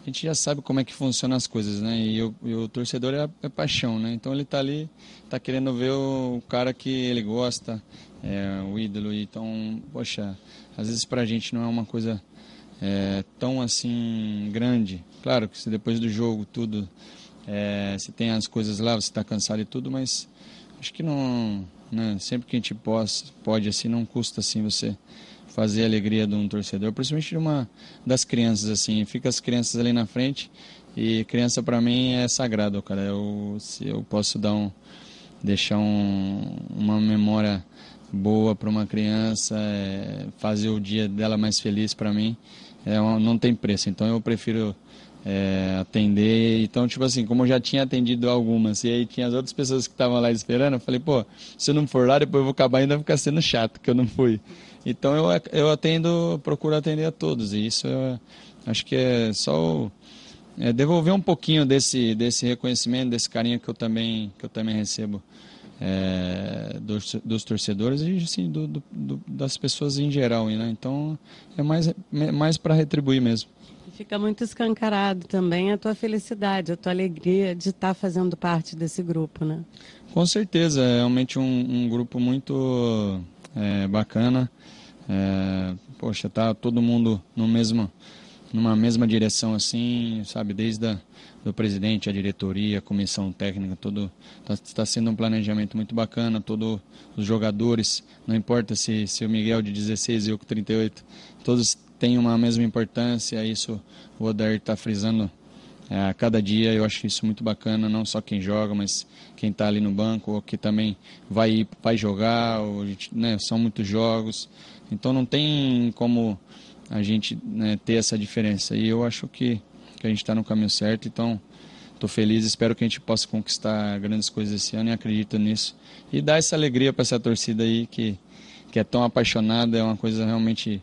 a gente já sabe como é que funcionam as coisas, né? E, eu, e o torcedor é, é, paixão, né? Então ele tá ali, tá querendo ver o, cara que ele gosta, é, o ídolo. Então, poxa, às vezes pra gente não é uma coisa é, tão assim grande. Claro que se depois do jogo tudo, é, você tem as coisas lá, você está cansado e tudo, mas acho que não, né, sempre que a gente pode, pode assim, não custa assim você fazer a alegria de um torcedor, principalmente de uma das crianças assim. Fica as crianças ali na frente e criança para mim é sagrado, cara. Eu se eu posso dar um deixar um, uma memória boa para uma criança, é, fazer o dia dela mais feliz para mim é, não tem preço. Então eu prefiro é, atender. Então, tipo assim, como eu já tinha atendido algumas, e aí tinha as outras pessoas que estavam lá esperando, eu falei, pô, se eu não for lá, depois eu vou acabar ainda ficar sendo chato, que eu não fui. Então eu, eu atendo, procuro atender a todos, e isso eu acho que é só é, devolver um pouquinho desse, desse reconhecimento, desse carinho que eu também, que eu também recebo. É, dos, dos, torcedores e assim, do, do, do, das pessoas em geral. Né? Então é mais, é mais para retribuir mesmo. Fica muito escancarado também a tua felicidade, a tua alegria de estar tá fazendo parte desse grupo, né? Com certeza, é realmente um, um grupo muito é, bacana. É, poxa, tá todo mundo no mesmo, numa mesma direção assim, sabe, desde a, do presidente, a diretoria, a comissão técnica, todo está tá sendo um planejamento muito bacana, todos os jogadores, não importa se, se o Miguel de 16 e eu com 38, todos têm uma mesma importância, isso o Odair está frisando é, a cada dia, eu acho isso muito bacana, não só quem joga, mas quem está ali no banco, ou que também vai, vai jogar, ou, né, são muitos jogos, então não tem como a gente né, ter essa diferença, e eu acho que que a gente está no caminho certo. Então, estou feliz, espero que a gente possa conquistar grandes coisas esse ano e acredito nisso. E dar essa alegria para essa torcida aí que, que é tão apaixonada, é uma coisa realmente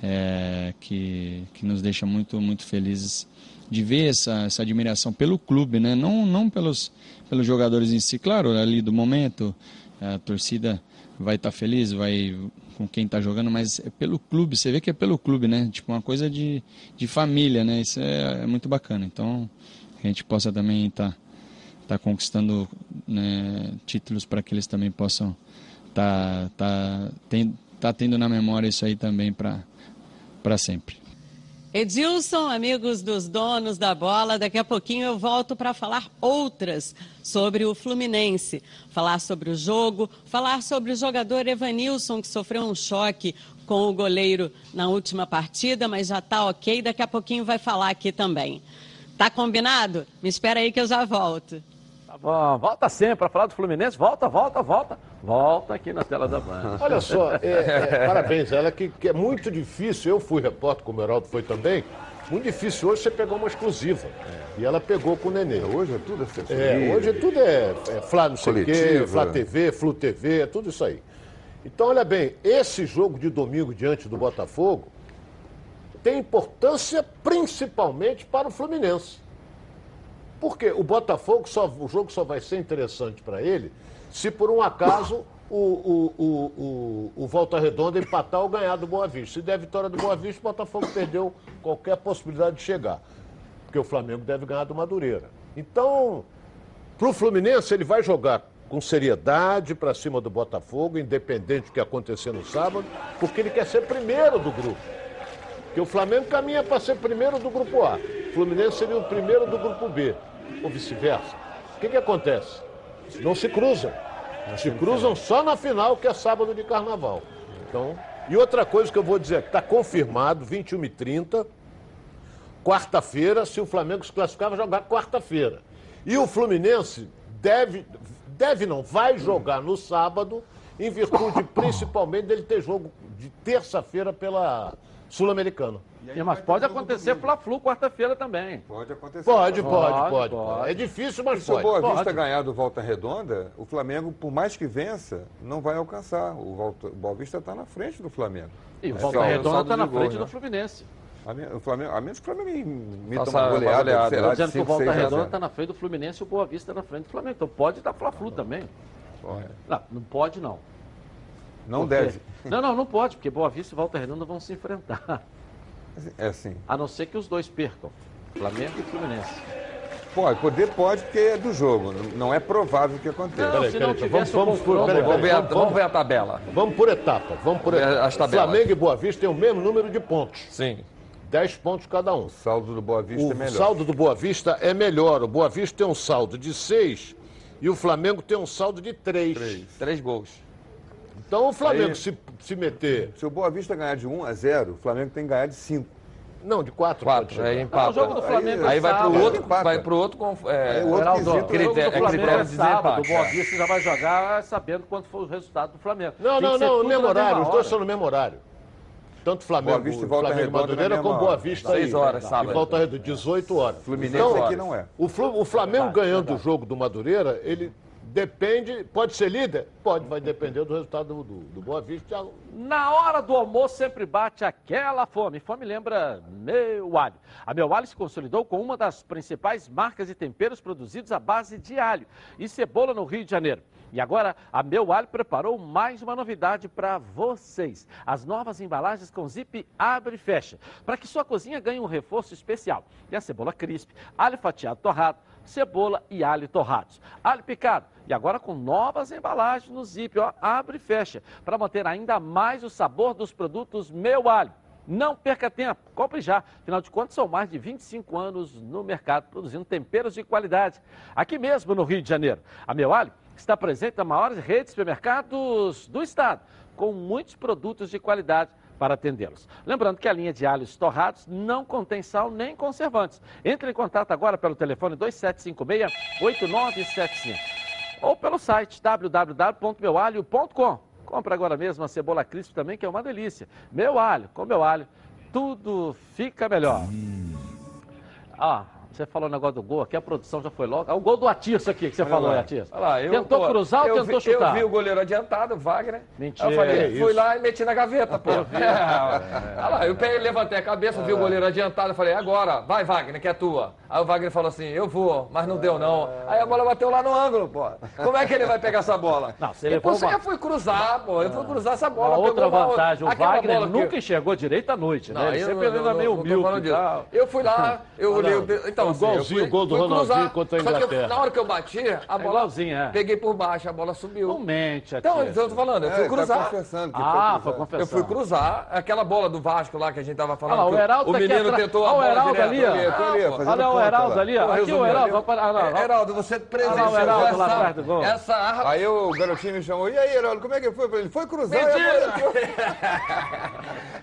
é, que, que nos deixa muito, muito felizes de ver essa, essa admiração pelo clube, né? não, não pelos, pelos jogadores em si. Claro, ali do momento, a torcida vai estar tá feliz, vai com quem está jogando, mas é pelo clube, você vê que é pelo clube, né? Tipo, uma coisa de, de família, né? Isso é, é muito bacana. Então, a gente possa também estar tá, tá conquistando né, títulos para que eles também possam estar tá, tá, tá tendo na memória isso aí também para sempre. Edilson, amigos dos donos da bola, daqui a pouquinho eu volto para falar outras sobre o Fluminense, falar sobre o jogo, falar sobre o jogador Evanilson que sofreu um choque com o goleiro na última partida, mas já está ok, daqui a pouquinho vai falar aqui também. Tá combinado? Me espera aí que eu já volto. Volta sempre para falar do Fluminense, volta, volta, volta. Volta aqui na tela da Band. Olha só, é, é, parabéns ela, que, que, é muito difícil. Eu fui repórter, como o Heraldo foi também. Muito difícil hoje você pegar uma exclusiva. É. E ela pegou com o Nenê. Hoje é tudo assessoria. É, hoje é tudo é, é Flá não sei o quê, Flá TV, Flu TV, é tudo isso aí. Então, olha bem, esse jogo de domingo diante do Botafogo tem importância principalmente para o Fluminense. Porque o Botafogo, só, o jogo só vai ser interessante para ele se por um acaso o, o, o, o, Volta Redonda empatar ou ganhar do Boa Vista. Se der vitória do Boa Vista, o Botafogo perdeu qualquer possibilidade de chegar. Porque o Flamengo deve ganhar do Madureira. Então, para o Fluminense, ele vai jogar com seriedade para cima do Botafogo, independente do que acontecer no sábado, porque ele quer ser primeiro do grupo. Porque o Flamengo caminha para ser primeiro do grupo A. O Fluminense seria o primeiro do grupo B. Ou vice-versa. O que, que acontece? Não se cruzam. Se cruzam só na final, que é sábado de carnaval. Então, e outra coisa que eu vou dizer, que está confirmado, 21 e 30 quarta-feira, se o Flamengo se classificar, vai jogar quarta-feira. E o Fluminense deve, deve não, vai jogar no sábado, em virtude principalmente dele ter jogo de terça-feira pela Sul-Americana. E, mas pode acontecer Fla-Flu quarta-feira também. Pode acontecer. Pode, pode, Pode, pode. pode. É difícil, mas Se o pode. Boa Vista Pode. ganhar do Volta Redonda, o Flamengo, por mais que vença, não vai alcançar. O, Volta, o Boa Vista está na frente do Flamengo. E o É Volta só- Redonda está na gol, frente né? do Fluminense. A, men- o Flamengo, a menos que o Flamengo imita Faça uma goleada, goleada. sei Estou lá, de dizendo que o 5, Volta 6 a 0. Redonda está na frente do Fluminense e o Boa Vista na frente do Flamengo. Então pode dar Fla-Flu também. Não, não pode não. Não Por quê? deve. Não, não, não pode, porque Boa Vista e Volta Redonda vão se enfrentar. É assim. A não ser que os dois percam. Flamengo e Fluminense. Pode, poder pode, porque é do jogo. Não- é provável que aconteça. Não, Peraí, peraí, vamos- o vamos por- confronto, peraí, Vamos ver, a, vamos- vamos ver a tabela. Vamos por etapas. Vamos por Vamos etapas. as tabelas. Flamengo e Boa Vista têm o mesmo número de pontos. Sim. 10 pontos cada um. O saldo do Boa Vista O é melhor. saldo do Boa Vista é melhor. O Boa Vista tem um saldo de 6 e o Flamengo tem um saldo de 3. Três gols. Então o Flamengo Aí- se, se meter. Se o Boa Vista ganhar de 1 a 0, o Flamengo tem que ganhar de 5. Não, de 4. Quatro. Aí Ah, empata. o jogo do Flamengo Aí é vai pro outro, Empata. vai pro outro com. É, Aí o outro Geraldo, quesito o jogo do critério- é Flamengo é, critério de sábado. O Boa é. Vista já vai jogar sabendo quanto foi o resultado do Flamengo. Não, Tem não, não, no mesmo horário. Os dois são no mesmo horário. Tanto Flamengo, Boa Vista e Volta Flamengo e Redonda Madureira como Boa. Vista Seis aí. horas, E sábado. Volta Redonda, 18 horas. Fluminense Então, aqui não é. O, o Flamengo ganhando o jogo do Madureira, ele depende, pode ser líder? Pode, vai depender do resultado do, do, Boa Vista. Na hora do almoço sempre bate aquela fome. Fome lembra Meu Alho. A Meu Alho se consolidou com uma das principais marcas de temperos produzidos à base de alho e cebola no Rio de Janeiro. E agora a Meu Alho preparou mais uma novidade para vocês. As novas embalagens com zip abre e fecha, para que sua cozinha ganhe um reforço especial. E a cebola crisp, alho fatiado torrado, cebola e alho torrados. Alho picado. E agora com novas embalagens no zip, ó, abre e fecha, para manter ainda mais o sabor dos produtos Meu Alho. Não perca tempo, compre já. Afinal de contas, são mais de 25 anos no mercado produzindo temperos de qualidade. Aqui mesmo no Rio de Janeiro. A Meu Alho está presente na maior rede de supermercados do estado, com muitos produtos de qualidade para atendê-los. Lembrando que a linha de alhos torrados não contém sal nem conservantes. Entre em contato agora pelo telefone 2756-8975 ou pelo site www.meualho.com. Compre agora mesmo a cebola crisp também, que é uma delícia. Meu alho, com meu alho, tudo fica melhor. Ah, você falou o negócio do gol aqui, a produção já foi logo. Ah, o gol do Atirso aqui que você falou, lá. Lá, eu, tentou pô, cruzar eu ou tentou vi, chutar? Eu vi o goleiro adiantado, o Wagner. Mentira. Eu falei, É fui isso. lá e meti na gaveta, pô. É. Olha lá, eu peguei, levantei a cabeça, vi o goleiro adiantado, eu falei, agora, vai Wagner, que é tua. Aí o Wagner falou assim, eu vou, mas não deu não. Aí a bola bateu lá no ângulo, pô. Como é que ele vai pegar essa bola? Não, você E, levou pô, você uma- eu fui cruzar, pô, eu fui cruzar essa bola. Outra pegou uma- vantagem, o Wagner bola que- nunca enxergou direito à noite, né? Ele eu sempre anda meio humilde. Eu fui lá, eu olhei o. Então, assim, Igualzinho fui- o gol do Ronaldinho cruzar. contra a Só que eu- Inglaterra. na hora que eu bati, a bola. igualzinho, é. Peguei por baixo, a bola subiu. Não mente, Então, Atirso. eu tô falando, eu É, fui ele tá cruzar. confessando que Ah, foi confessar. Eu fui cruzar aquela bola do Vasco lá que a gente tava falando. Que o Heraldo o tá aqui menino atrás. tentou a Olha o bola Heraldo ali, ó. Olha o Heraldo ali, ó. Aqui o Heraldo. ah. Heraldo, você presenciou essa, atrás do gol. essa arma. Aí o garotinho me chamou, e aí, Heraldo, como é que foi? Ele foi cruzar e a bola entrou.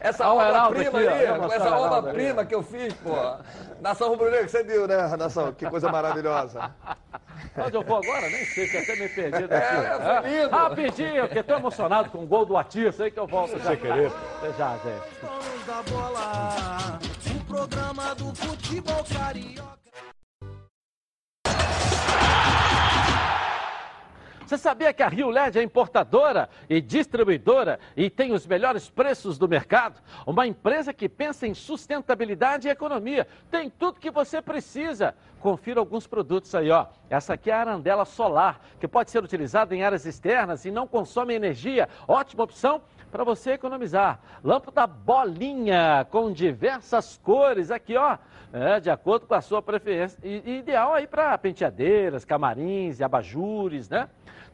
Essa obra-prima aqui, ali, essa obra-prima que eu fiz, pô. Nação Rubro-Negra, você viu, né, Nação? Que coisa maravilhosa. Onde eu vou agora? Nem sei, que até me perdi daqui. É, lindo. Rapidinho, porque tô emocionado com o gol do Atirso aí que eu volto já. querer. Até já, gente. Donos da bola, o programa do futebol carioca. Você sabia que a Rio LED é importadora e distribuidora e tem os melhores preços do mercado? Uma empresa que pensa em sustentabilidade e economia. Tem tudo que você precisa. Confira alguns produtos aí, ó. Essa aqui é a arandela solar, que pode ser utilizada em áreas externas e não consome energia. Ótima opção para você economizar. Lâmpada bolinha com diversas cores aqui, ó. É, de acordo com a sua preferência. E, ideal aí para penteadeiras, camarins e abajures, né?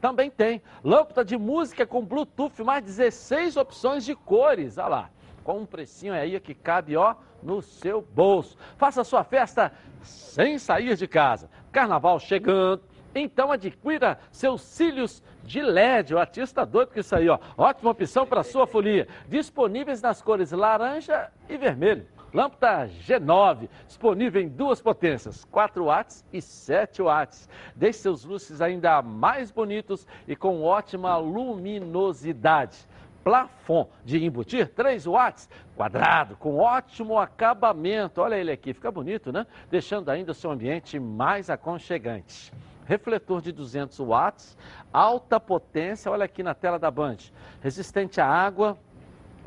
Também tem lâmpada de música com Bluetooth, mais 16 opções de cores. Olha lá. com um precinho aí que cabe, ó, no seu bolso. Faça sua festa sem sair de casa. Carnaval chegando. Então adquira seus cílios de LED, o artista doido com isso aí, ó. Ótima opção para sua folia. Disponíveis nas cores laranja e vermelho. Lâmpada G9, disponível em duas potências, 4 watts e 7 watts. Deixe seus luzes ainda mais bonitos e com ótima luminosidade. Plafon de embutir 3 watts, quadrado, com ótimo acabamento. Olha ele aqui, fica bonito, né? Deixando ainda o seu ambiente mais aconchegante refletor de 200 watts, alta potência, olha aqui na tela da Band, resistente à água,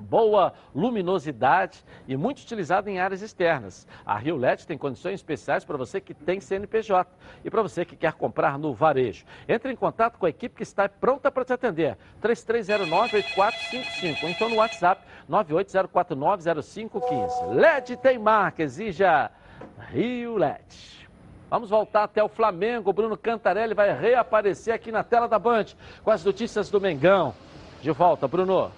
boa luminosidade e muito utilizado em áreas externas. A Rio LED tem condições especiais para você que tem CNPJ e para você que quer comprar no varejo. Entre em contato com a equipe que está pronta para te atender. 3309-8455 ou então no WhatsApp 980490515. LED tem marca, exija Rio LED. Vamos voltar até o Flamengo. Bruno Cantarelli vai reaparecer aqui na tela da Band com as notícias do Mengão. De volta, Bruno.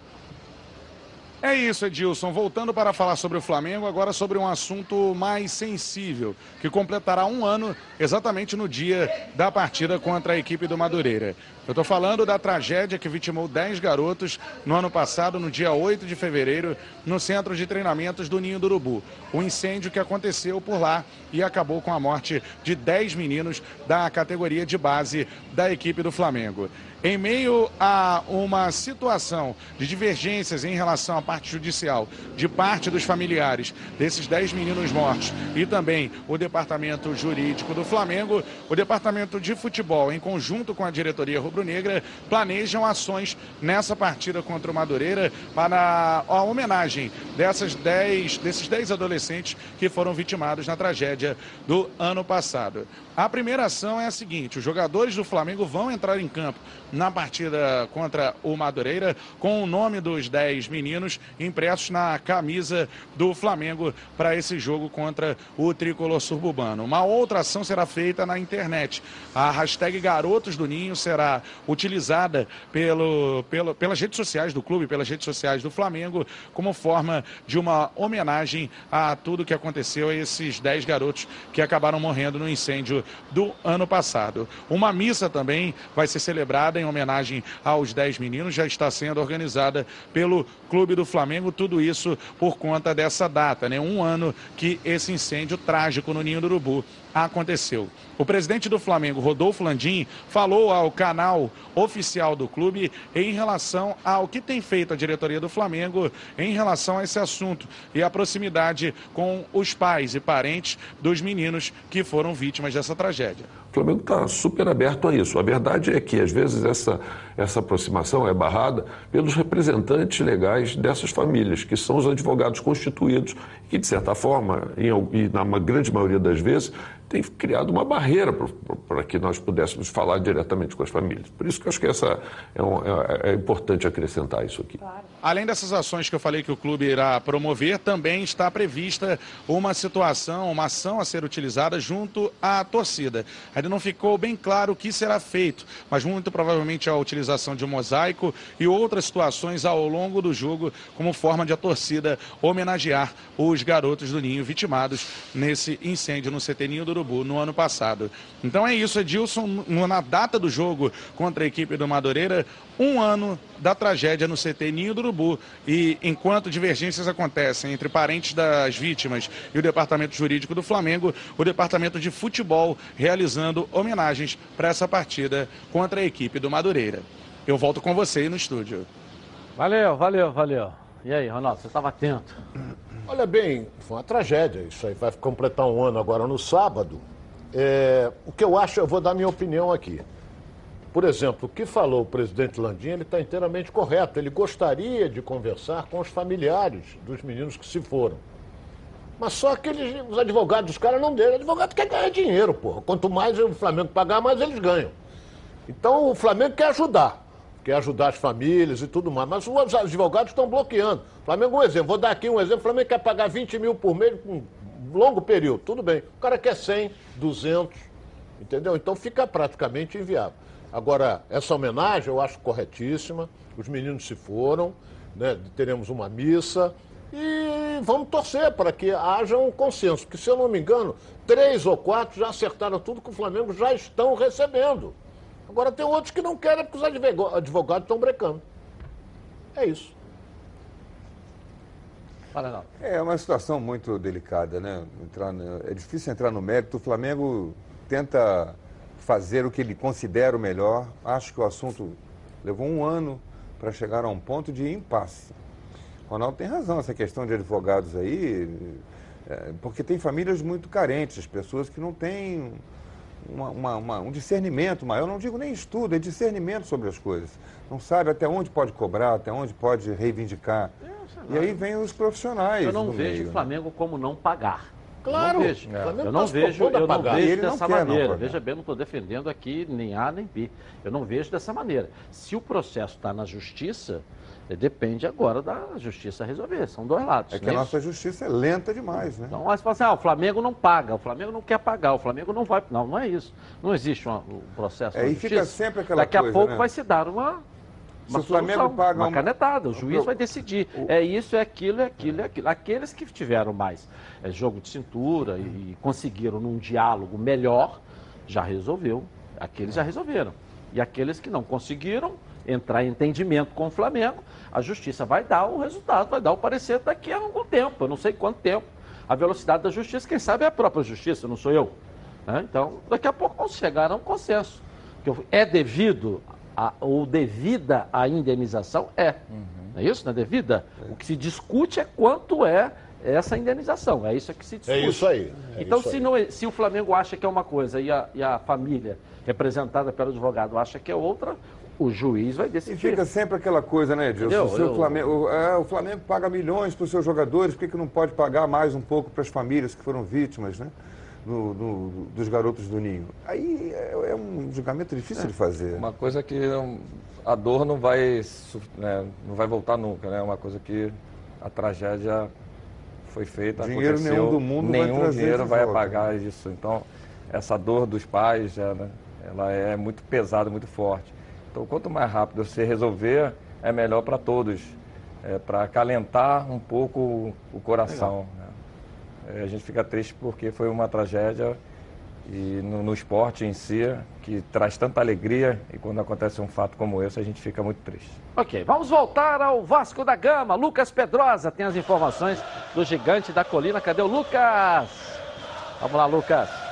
É isso, Edilson. Voltando para falar sobre o Flamengo, agora sobre um assunto mais sensível, que completará um ano exatamente no dia da partida contra a equipe do Madureira. Eu estou falando da tragédia que vitimou 10 garotos no ano passado, no dia 8 de fevereiro, no centro de treinamentos do Ninho do Urubu. O incêndio que aconteceu por lá e acabou com a morte de 10 meninos da categoria de base da equipe do Flamengo. Em meio a uma situação de divergências em relação à parte judicial de parte dos familiares desses 10 meninos mortos e também o departamento jurídico do Flamengo, o departamento de futebol, em conjunto com a diretoria rubro-negra, planejam ações nessa partida contra o Madureira para a homenagem dessas 10, desses 10 adolescentes que foram vitimados na tragédia do ano passado. A primeira ação é a seguinte: os jogadores do Flamengo vão entrar em campo na partida contra o Madureira com o nome dos 10 meninos impressos na camisa do Flamengo para esse jogo contra o tricolor suburbano. Uma outra ação será feita na internet. A hashtag Garotos do Ninho será utilizada pelo, pelo, pelas redes sociais do clube, pelas redes sociais do Flamengo, como forma de uma homenagem a tudo que aconteceu a esses 10 garotos que acabaram morrendo no incêndio do ano passado. Uma missa também vai ser celebrada em homenagem aos 10 meninos, já está sendo organizada pelo Clube do Flamengo, tudo isso por conta dessa data, né? Um ano que esse incêndio trágico no Ninho do Urubu aconteceu. O presidente do Flamengo, Rodolfo Landim, falou ao canal oficial do clube em relação ao que tem feito a diretoria do Flamengo em relação a esse assunto e a proximidade com os pais e parentes dos meninos que foram vítimas dessa tragédia. O Flamengo está super aberto a isso. A verdade é que, às vezes, essa, essa aproximação é barrada pelos representantes legais dessas famílias, que são os advogados constituídos, que, de certa forma, e na grande maioria das vezes, tem criado uma barreira para que nós pudéssemos falar diretamente com as famílias. Por isso que eu acho que essa é, um, é, é importante acrescentar isso aqui. Claro. Além dessas ações que eu falei que o clube irá promover, também está prevista uma situação, uma ação a ser utilizada junto à torcida. Ainda não ficou bem claro o que será feito, mas muito provavelmente a utilização de um mosaico e outras situações ao longo do jogo, como forma de a torcida homenagear os garotos do Ninho vitimados nesse incêndio no CT Ninho do Urubu no ano passado. Então é isso, Edilson, na data do jogo contra a equipe do Madureira, um ano da tragédia no CT Ninho do Urubu. E enquanto divergências acontecem entre parentes das vítimas e o departamento jurídico do Flamengo, o departamento de futebol realizando homenagens para essa partida contra a equipe do Madureira. Eu volto com você aí no estúdio. Valeu, valeu, valeu. E aí, Ronaldo, você estava atento? Olha bem, foi uma tragédia. Isso aí vai completar um ano agora no sábado. É, o que eu acho, eu vou dar minha opinião aqui. Por exemplo, o que falou o presidente Landim, ele está inteiramente correto. Ele gostaria de conversar com os familiares dos meninos que se foram. Mas só que eles, os advogados dos caras não deram. O advogado quer ganhar dinheiro, porra. Quanto mais o Flamengo pagar, mais eles ganham. Então o Flamengo quer ajudar quer ajudar as famílias e tudo mais. Mas os advogados estão bloqueando. Flamengo, um exemplo, vou dar aqui um exemplo. O Flamengo quer pagar 20 mil por mês por um longo período, tudo bem. O cara quer 100, 200, entendeu? Então fica praticamente inviável. Agora, essa homenagem eu acho corretíssima. Os meninos se foram, né? teremos uma missa. E vamos torcer para que haja um consenso, porque se eu não me engano, três ou quatro já acertaram tudo que o Flamengo já estão recebendo. Agora tem outros que não querem porque os advogados estão brecando. É isso. É uma situação muito delicada, né? Entrar no- é difícil entrar no mérito. O Flamengo tenta fazer o que ele considera o melhor. Acho que o assunto levou um ano para chegar a um ponto de impasse. O Ronaldo tem razão, essa questão de advogados aí, é, porque tem famílias muito carentes, pessoas que não têm uma- uma- uma- um discernimento maior, eu não digo nem estudo, é discernimento sobre as coisas. Não sabe até onde pode cobrar, até onde pode reivindicar. E aí vem os profissionais. Eu não do vejo meio, o né? Flamengo como não pagar. Claro, Eu não vejo, o Flamengo eu não tá vejo, eu não vejo ele não dessa quer não maneira. Veja bem, eu não estou defendendo aqui nem A nem B. Eu não vejo dessa maneira. Se o processo está na justiça, depende agora da justiça resolver. São dois lados. É que a é nossa isso? justiça é lenta demais, né? Então, você fala assim, ah, o Flamengo não paga, o Flamengo não quer pagar, o Flamengo não vai. Não, não é isso. Não existe um processo É, e justiça. fica sempre aquela Daqui a coisa, pouco né? vai se dar uma. Se Uma o Flamengo paga uma canetada, o juiz vai decidir. É isso, é aquilo, é aquilo, é aquilo. Aqueles que tiveram mais é, jogo de cintura e, e conseguiram num diálogo melhor, já resolveu. Aqueles já resolveram. E aqueles que não conseguiram entrar em entendimento com o Flamengo, a justiça vai dar o resultado, vai dar o parecer daqui a algum tempo, eu não sei quanto tempo. A velocidade da justiça, quem sabe é a própria justiça, não sou eu. né? Então, daqui a pouco vamos chegar a um consenso. Que é devido a, ou devida a indenização? É. Não é isso? Não é devida? O que se discute é quanto é essa indenização. É isso que se discute. É isso aí. é então, isso se, aí. não é- se o Flamengo acha que é uma coisa e a, e a família representada pelo advogado acha que é outra, o juiz vai E decidir. fica sempre aquela coisa, né, Edilson? O, Eu- Flamengo, é, o Flamengo paga milhões para os seus jogadores, por que, que não pode pagar mais um pouco para as famílias que foram vítimas, né? do- do- dos garotos do Ninho? Aí é, é um julgamento difícil de fazer. Uma coisa que a dor não vai, né, não vai voltar nunca, né? Uma coisa que a tragédia foi feita, Dinheiro aconteceu, nenhum do mundo vai nenhum trazer dinheiro vai volta. apagar isso. Então, essa dor dos pais, ela, ela é muito pesada, muito forte. Então, quanto mais rápido você resolver, é melhor para todos, é, para acalentar um pouco o, coração. né? É, a gente fica triste porque foi uma tragédia e no, no esporte em si, que traz tanta alegria, e quando acontece um fato como esse, a gente fica muito triste. Ok, vamos voltar ao Vasco da Gama. Lucas Pedrosa tem as informações do gigante da colina. Cadê o Lucas? Vamos lá, Lucas.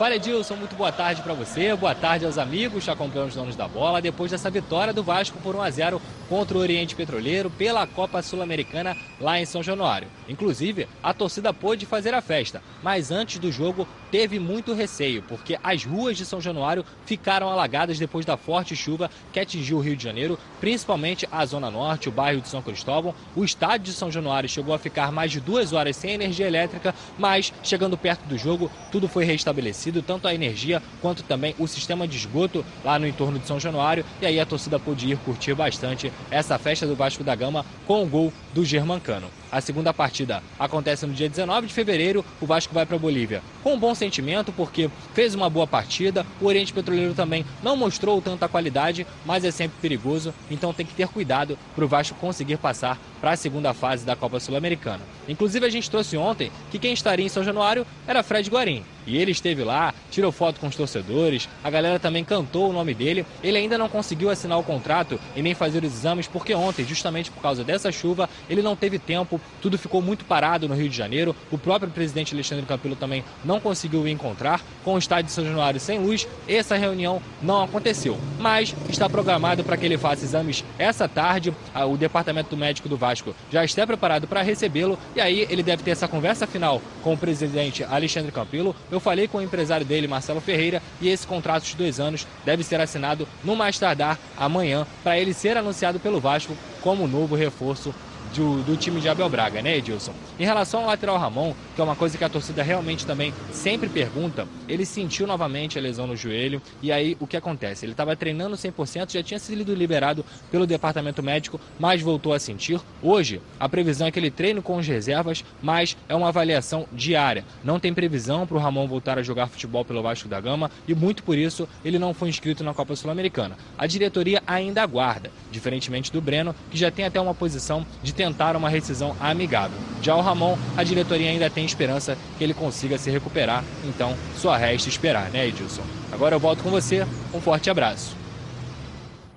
Fala Edilson, muito boa tarde para você, boa tarde aos amigos que acompanham os donos da bola depois dessa vitória do Vasco por 1 a 0 contra o Oriente Petroleiro pela Copa Sul-Americana lá em São Januário. Inclusive, a torcida pôde fazer a festa, mas antes do jogo teve muito receio, porque as ruas de São Januário ficaram alagadas depois da forte chuva que atingiu o Rio de Janeiro, principalmente a Zona Norte, o bairro de São Cristóvão. O estádio de São Januário chegou a ficar mais de duas horas sem energia elétrica, mas chegando perto do jogo, tudo foi restabelecido, tanto a energia quanto também o sistema de esgoto lá no entorno de São Januário. E aí a torcida pôde ir curtir bastante essa festa do Vasco da Gama com o gol do Germancano. A segunda partida acontece no dia 19 de fevereiro. O Vasco vai para a Bolívia com um bom sentimento, porque fez uma boa partida. O Oriente Petroleiro também não mostrou tanta qualidade, mas é sempre perigoso. Então tem que ter cuidado para o Vasco conseguir passar para a segunda fase da Copa Sul-Americana. Inclusive, a gente trouxe ontem que quem estaria em São Januário era Fred Guarim. E ele esteve lá, tirou foto com os torcedores, a galera também cantou o nome dele. Ele ainda não conseguiu assinar o contrato e nem fazer os exames, porque ontem, justamente por causa dessa chuva, ele não teve tempo, tudo ficou muito parado no Rio de Janeiro. O próprio presidente Alexandre Campelo também não conseguiu encontrar. Com o estádio de São Januário sem luz, essa reunião não aconteceu. Mas está programado para que ele faça exames essa tarde. Ah, O departamento médico do Vasco já está preparado para recebê-lo e aí ele deve ter essa conversa final com o presidente Alexandre Campelo. Eu falei com o empresário dele, Marcelo Ferreira, e esse contrato de dois anos deve ser assinado no mais tardar amanhã para ele ser anunciado pelo Vasco como novo reforço do, do time de Abel Braga, né, Edilson? Em relação ao lateral Ramon, que é uma coisa que a torcida realmente também sempre pergunta, ele sentiu novamente a lesão no joelho e aí o que acontece? Ele estava treinando 100%, já tinha sido liberado pelo departamento médico, mas voltou a sentir. Hoje, a previsão é que ele treine com as reservas, mas é uma avaliação diária. Não tem previsão para o Ramon voltar a jogar futebol pelo Vasco da Gama e muito por isso ele não foi inscrito na Copa Sul-Americana. A diretoria ainda aguarda, diferentemente do Breno, que já tem até uma posição de tentar uma rescisão amigável. Já o Ramon, a diretoria ainda tem esperança que ele consiga se recuperar, então só resta esperar, né, Edilson? Agora eu volto com você, um forte abraço.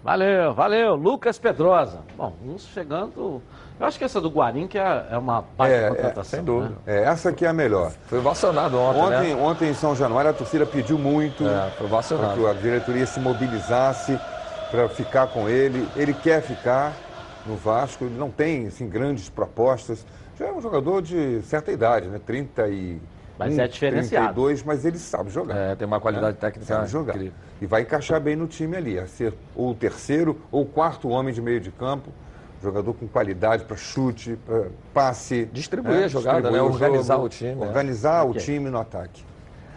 Valeu, valeu. Lucas Pedrosa. Bom, uns chegando. Eu acho que essa do Guarim que é, é uma baita É, é, contratação. sem dúvida. Né? É, essa aqui é a melhor. Foi vacionado ontem, Ontem, né? ontem em São Januário a torcida pediu muito É, foi para que a diretoria se mobilizasse para ficar com ele. Ele quer ficar no Vasco, ele não tem assim, grandes propostas. Já é um jogador de certa idade, né? 30 e Mas é diferenciado. 32, mas ele sabe jogar. É, tem uma qualidade técnica Sabe jogar. incrível. E vai encaixar bem no time ali, a ser ou o terceiro ou o quarto homem de meio de campo. Jogador com qualidade para chute, para passe. Distribuir a jogada, né? o Organizar jogo, o time, né? Organizar o time no ataque.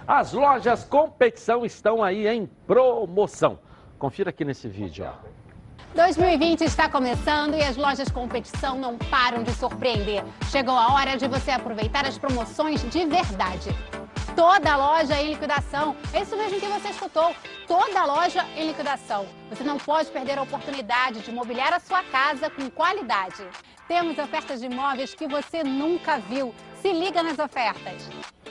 As lojas competição estão aí em promoção. Confira aqui nesse vídeo. Ó. 2020 está começando e as lojas competição não param de surpreender. Chegou a hora de você aproveitar as promoções de verdade. Toda loja em liquidação. É isso mesmo que você escutou. Toda loja em liquidação. Você não pode perder a oportunidade de mobiliar a sua casa com qualidade. Temos ofertas de imóveis que você nunca viu. Se liga nas ofertas.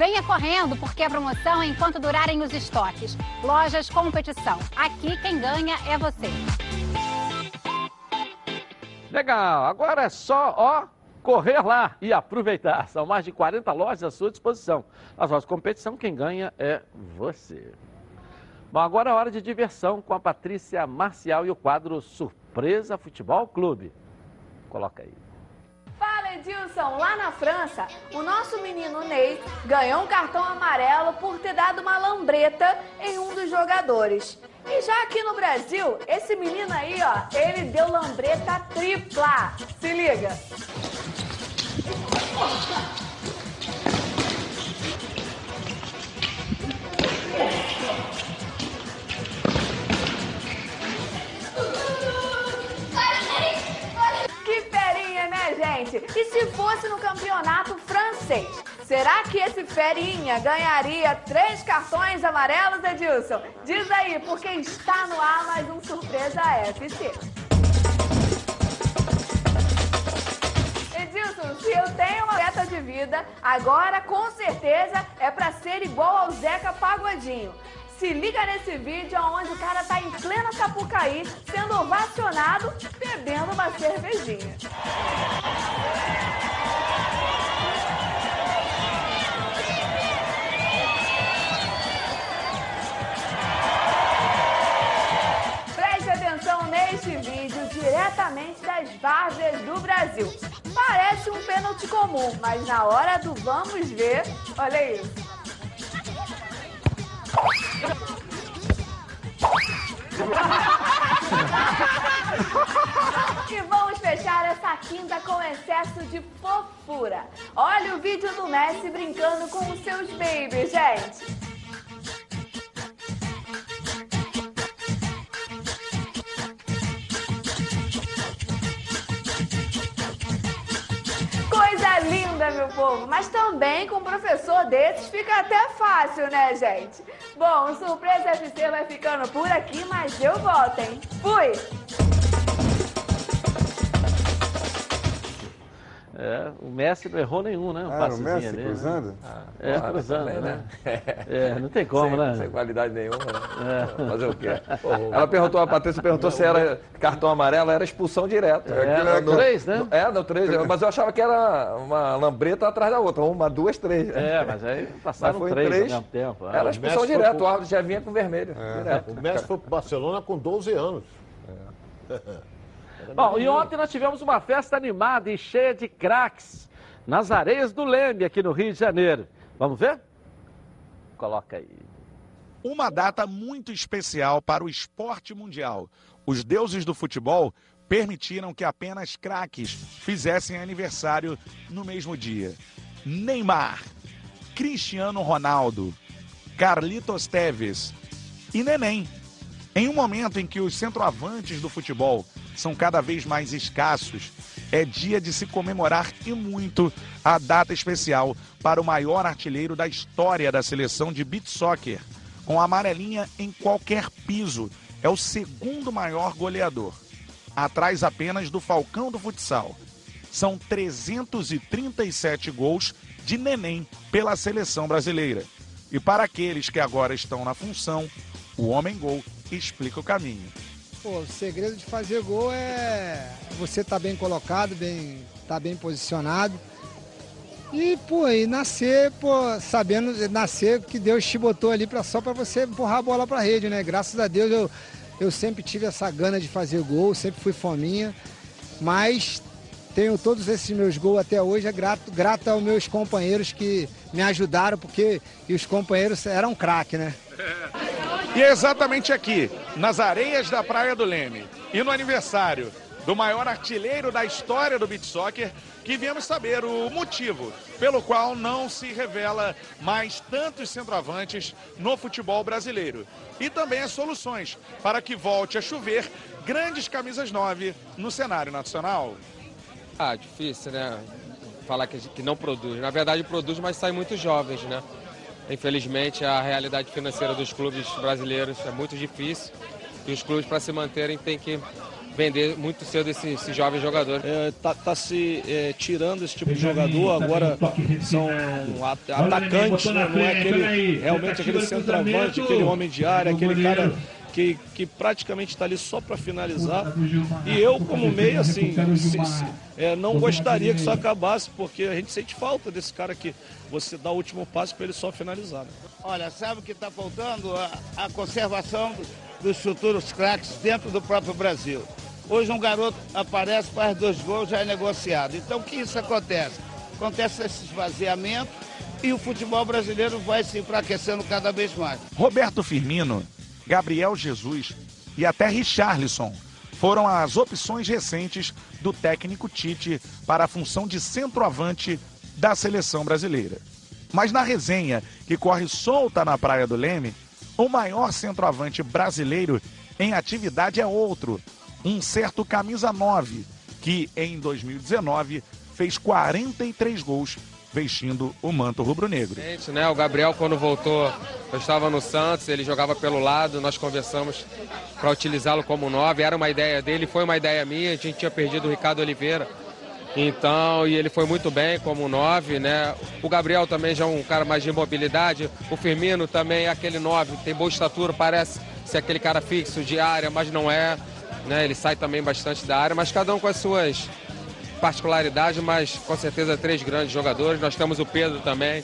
Venha correndo, porque a promoção é enquanto durarem os estoques. Lojas Competição. Aqui quem ganha é você. Legal, agora é só, ó, correr lá e aproveitar. São mais de 40 lojas à sua disposição. As lojas competição, quem ganha é você. Bom, agora é hora de diversão com a Patrícia Marcial e o quadro Surpresa Futebol Clube. Coloca aí. Edilson, lá na França, o nosso menino Ney ganhou um cartão amarelo por ter dado uma lambreta em um dos jogadores. E já aqui no Brasil, esse menino aí, ó, ele deu lambreta tripla. Se liga. Gente? E se fosse no campeonato francês? Será que esse ferinha ganharia três cartões amarelos, Edilson? Diz aí, porque está no ar mais um Surpresa FC. Edilson, se eu tenho uma meta de vida, agora com certeza é pra ser igual ao Zeca Pagodinho. Se liga nesse vídeo onde o cara tá em plena Sapucaí, sendo ovacionado, bebendo uma cervejinha. Preste atenção neste vídeo diretamente das várzeas do Brasil. Parece um pênalti comum, mas na hora do vamos ver, olha isso. E vamos fechar essa quinta com excesso de fofura. Olha o vídeo do Messi brincando com os seus babies, gente. Meu povo. Mas também com um professor desses fica até fácil, né, gente? Bom, o Surpresa FC vai ficando por aqui, mas eu volto, hein? Fui! É, o Messi não errou nenhum, né? Um Ah, o Messi ali, né? cruzando? É, Claro, cruzando, também, né? É, não tem como, sem, né? Sem qualidade nenhuma. né? É. Fazer o quê? Ela perguntou, a Patrícia perguntou se era cartão amarelo, era expulsão direta. É, Aquilo no era- três, né? É, no três. Mas eu achava que era uma lambreta atrás da outra. Uma, duas, três. É, mas aí passaram Mas foi três, três. ao mesmo tempo. Era Ah, expulsão direta, pro- o árbitro já vinha com vermelho. direto. O Messi foi pro Barcelona com 12 anos. Bom, e ontem nós tivemos uma festa animada e cheia de craques nas areias do Leme, aqui no Rio de Janeiro. Vamos ver? Coloca aí. Uma data muito especial para o esporte mundial. Os deuses do futebol permitiram que apenas craques fizessem aniversário no mesmo dia. Neymar, Cristiano Ronaldo, Carlitos Teves e Neném. Em um momento em que os centroavantes do futebol são cada vez mais escassos, é dia de se comemorar e muito a data especial para o maior artilheiro da história da seleção de beach soccer, com a amarelinha em qualquer piso. É o segundo maior goleador, atrás apenas do Falcão do futsal. São 337 gols de neném pela seleção brasileira. E para aqueles que agora estão na função, o homem gol explica o caminho. Pô, o segredo de fazer gol é você estar tá bem colocado, bem, tá bem posicionado. E, pô, e nascer, pô, sabendo, nascer que Deus te botou ali pra, só para você empurrar a bola pra rede, né? Graças a Deus eu, eu sempre tive essa gana de fazer gol, sempre fui fominha, mas tenho todos esses meus gols até hoje, é grato, grato aos meus companheiros que me ajudaram, porque os companheiros eram craque, né? E é exatamente aqui, nas areias da Praia do Leme, e no aniversário do maior artilheiro da história do beach soccer, que viemos saber o motivo pelo qual não se revela mais tantos centroavantes no futebol brasileiro. E também as soluções para que volte a chover grandes camisas 9 no cenário nacional. Ah, difícil, né? Falar que, que não produz. Na verdade, produz, mas sai muito jovens, né? Infelizmente, a realidade financeira dos clubes brasileiros é muito difícil. E os clubes, para se manterem, têm que vender muito cedo esse, esse jovem jogador. É, tá, tá, se é, tirando esse tipo de jogador, agora são atacantes, né? não é aquele, realmente aquele centroavante, aquele homem de área, aquele cara que, que praticamente está ali só para finalizar. E eu, como meio, assim, se, se, é, não gostaria que isso acabasse, porque a gente sente falta desse cara que você dá o último passo para ele só finalizar. Né? Olha, sabe o que está faltando? A, a conservação dos futuros craques dentro do próprio Brasil. Hoje um garoto aparece, faz dois gols, já é negociado. Então o que isso acontece? Acontece esse esvaziamento e o futebol brasileiro vai se enfraquecendo cada vez mais. Roberto Firmino Gabriel Jesus e até Richarlison foram as opções recentes do técnico Tite para a função de centroavante da seleção brasileira. Mas na resenha que corre solta na Praia do Leme, o maior centroavante brasileiro em atividade é outro, um certo camisa 9, que em 2019 fez 43 gols vestindo o manto rubro-negro. Né, o Gabriel, quando voltou, eu estava no Santos, ele jogava pelo lado, nós conversamos para utilizá-lo como nove. Era uma ideia dele, foi uma ideia minha. A gente tinha perdido o Ricardo Oliveira. Então, e ele foi muito bem como nove, né? O Gabriel também já é um cara mais de mobilidade. O Firmino também é aquele nove, tem boa estatura, parece ser aquele cara fixo de área, mas não é. Né? Ele sai também bastante da área, mas cada um com as suas particularidade, mas com certeza três grandes jogadores. Nós temos o Pedro também,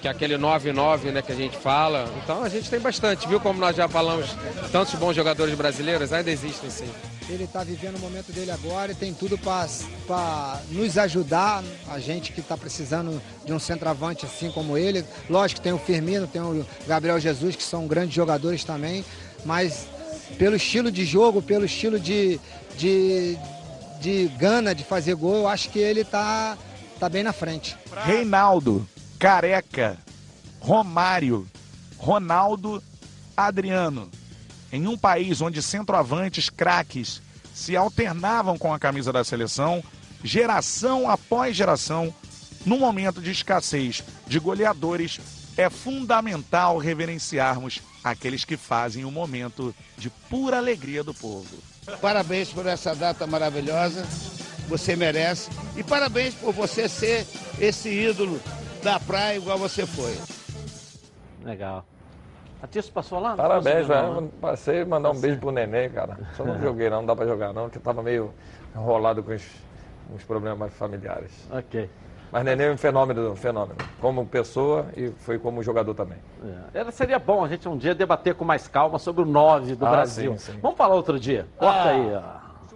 que é aquele 9-9 né, que a gente fala. Então a gente tem bastante, viu como nós já falamos, tantos bons jogadores brasileiros, ainda existem sim. Ele está vivendo o momento dele agora e tem tudo para nos ajudar, a gente que está precisando de um centroavante assim como ele. Lógico que tem o Firmino, tem o Gabriel Jesus, que são grandes jogadores também, mas pelo estilo de jogo, pelo estilo de, de, de gana de fazer gol, eu acho que ele tá, tá bem na frente. Reinaldo, Careca, Romário, Ronaldo, Adriano. Em um país onde centroavantes craques se alternavam com a camisa da seleção, geração após geração, num momento de escassez de goleadores, é fundamental reverenciarmos aqueles que fazem o momento de pura alegria do povo. Parabéns por essa data maravilhosa, você merece. E parabéns por você ser esse ídolo da praia igual você foi. Legal. Atício passou lá? Parabéns, velho. Passei mandar um beijo pro neném, cara. Só não joguei não, não dá pra jogar não, porque tava meio enrolado com os, os problemas familiares. Ok. Mas Nenê é um fenômeno, um fenômeno. Como pessoa e foi como jogador também. É. Seria bom a gente um dia debater com mais calma sobre o 9 do ah, Brasil. Sim, sim. Vamos falar outro dia. Corta ah. aí, ó.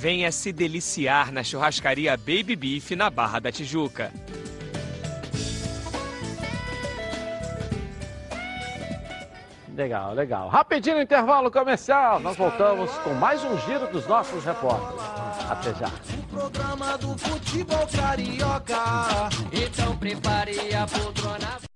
Venha se deliciar na churrascaria Baby Beef na Barra da Tijuca. Legal, legal. Rapidinho no intervalo comercial, nós voltamos com mais um giro dos nossos repórteres. Até já. Programa do futebol carioca. Então prepare a poltrona.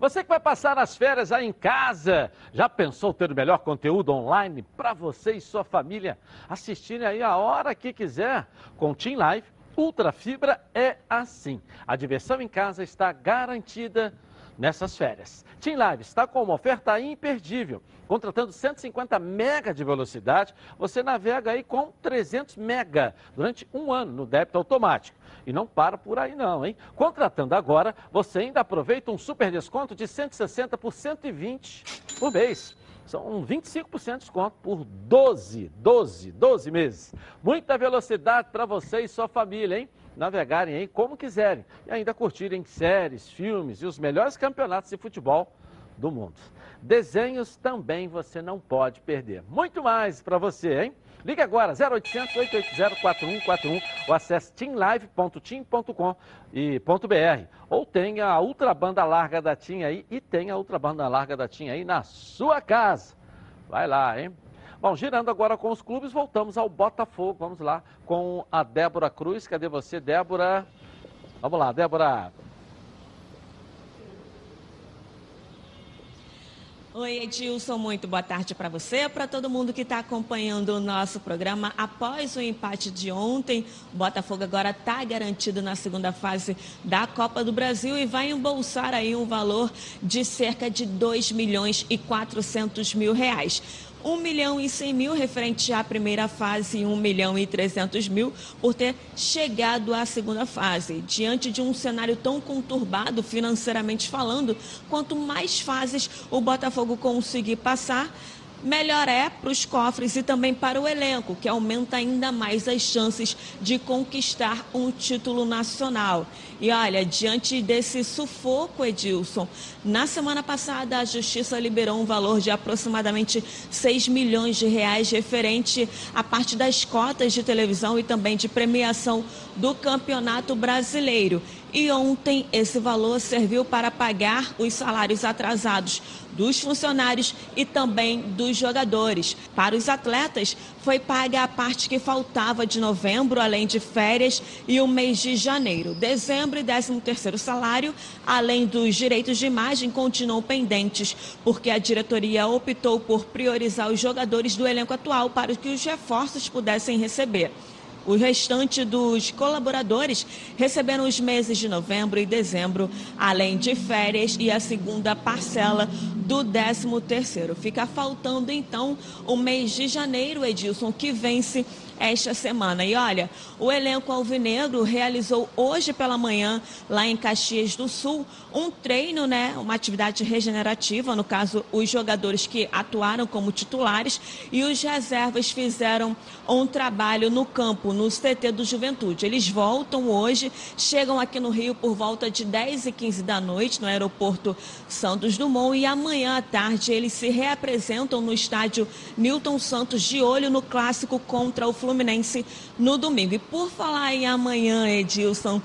Você que vai passar as férias aí em casa, já pensou ter o melhor conteúdo online para você e sua família assistirem aí a hora que quiser? Com Team Live, Ultra Fibra é assim. A diversão em casa está garantida nessas férias. Team Live está com uma oferta imperdível. Contratando 150 mega de velocidade, você navega aí com 300 mega durante um ano no débito automático. E não para por aí não, hein? Contratando agora, você ainda aproveita um super desconto de 160 por 120 por mês. São 25% de desconto por 12, 12, 12 meses. Muita velocidade para você e sua família, hein? Navegarem aí como quiserem e ainda curtirem séries, filmes e os melhores campeonatos de futebol do mundo. Desenhos também você não pode perder. Muito mais para você, hein? Ligue agora 0800 880 4141 ou acesse teamlive.team.com e .br ou tenha a ultra banda larga da TIM aí e tenha a ultra banda larga da TIM aí na sua casa. Vai lá, hein? Bom, girando agora com os clubes, voltamos ao Botafogo. Vamos lá com a Débora Cruz. Cadê você, Débora? Vamos lá, Débora. Oi, Edilson, muito boa tarde para você, para todo mundo que está acompanhando o nosso programa. Após o empate de ontem, o Botafogo agora está garantido na segunda fase da Copa do Brasil e vai embolsar aí um valor de cerca de 2 milhões e 400 mil reais. 1 milhão e 100 mil referente à primeira fase e 1 milhão e 300 mil por ter chegado à segunda fase. Diante de um cenário tão conturbado financeiramente falando, quanto mais fases o Botafogo conseguir passar, melhor é para os cofres e também para o elenco, que aumenta ainda mais as chances de conquistar um título nacional. E olha, diante desse sufoco, Edilson, na semana passada a Justiça liberou um valor de aproximadamente 6 milhões de reais referente à parte das cotas de televisão e também de premiação do Campeonato Brasileiro. E ontem esse valor serviu para pagar os salários atrasados dos funcionários e também dos jogadores. Para os atletas, foi paga a parte que faltava de novembro, além de férias e o mês de janeiro. Dezembro e 13 terceiro salário, além dos direitos de imagem, continuam pendentes, porque a diretoria optou por priorizar os jogadores do elenco atual para que os reforços pudessem receber. O restante dos colaboradores receberam os meses de novembro e dezembro, além de férias e a segunda parcela do 13 terceiro. Fica faltando então o mês de janeiro, Edilson, que vence esta semana. E olha, o elenco alvinegro realizou hoje pela manhã, lá em Caxias do Sul, um treino, né, uma atividade regenerativa, no caso, os jogadores que atuaram como titulares e os reservas fizeram um trabalho no campo, no CT do Juventude. Eles voltam hoje, chegam aqui no Rio por volta de 10 e 15 da noite, no aeroporto Santos Dumont, e amanhã à tarde eles se reapresentam no estádio Newton Santos, de olho no clássico contra o Fluminense. Fluminense no domingo. E por falar em amanhã, Edilson,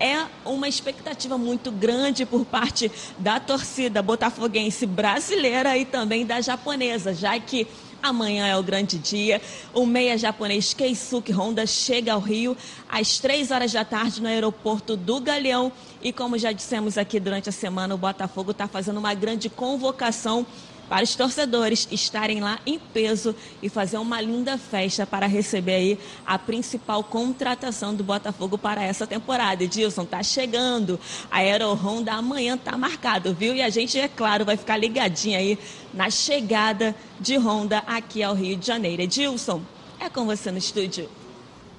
é uma expectativa muito grande por parte da torcida botafoguense brasileira e também da japonesa, já que Amanhã é o grande dia. O meia japonês Keisuke Honda chega ao Rio às três horas da tarde no aeroporto do Galeão. E como já dissemos aqui durante a semana, o Botafogo está fazendo uma grande convocação para os torcedores estarem lá em peso e fazer uma linda festa para receber aí a principal contratação do Botafogo para essa temporada. Edilson, tá chegando. A Aero Honda amanhã tá marcado, viu? E a gente, é claro, vai ficar ligadinho aí na chegada de Honda aqui ao Rio de Janeiro. Edilson, é com você no estúdio.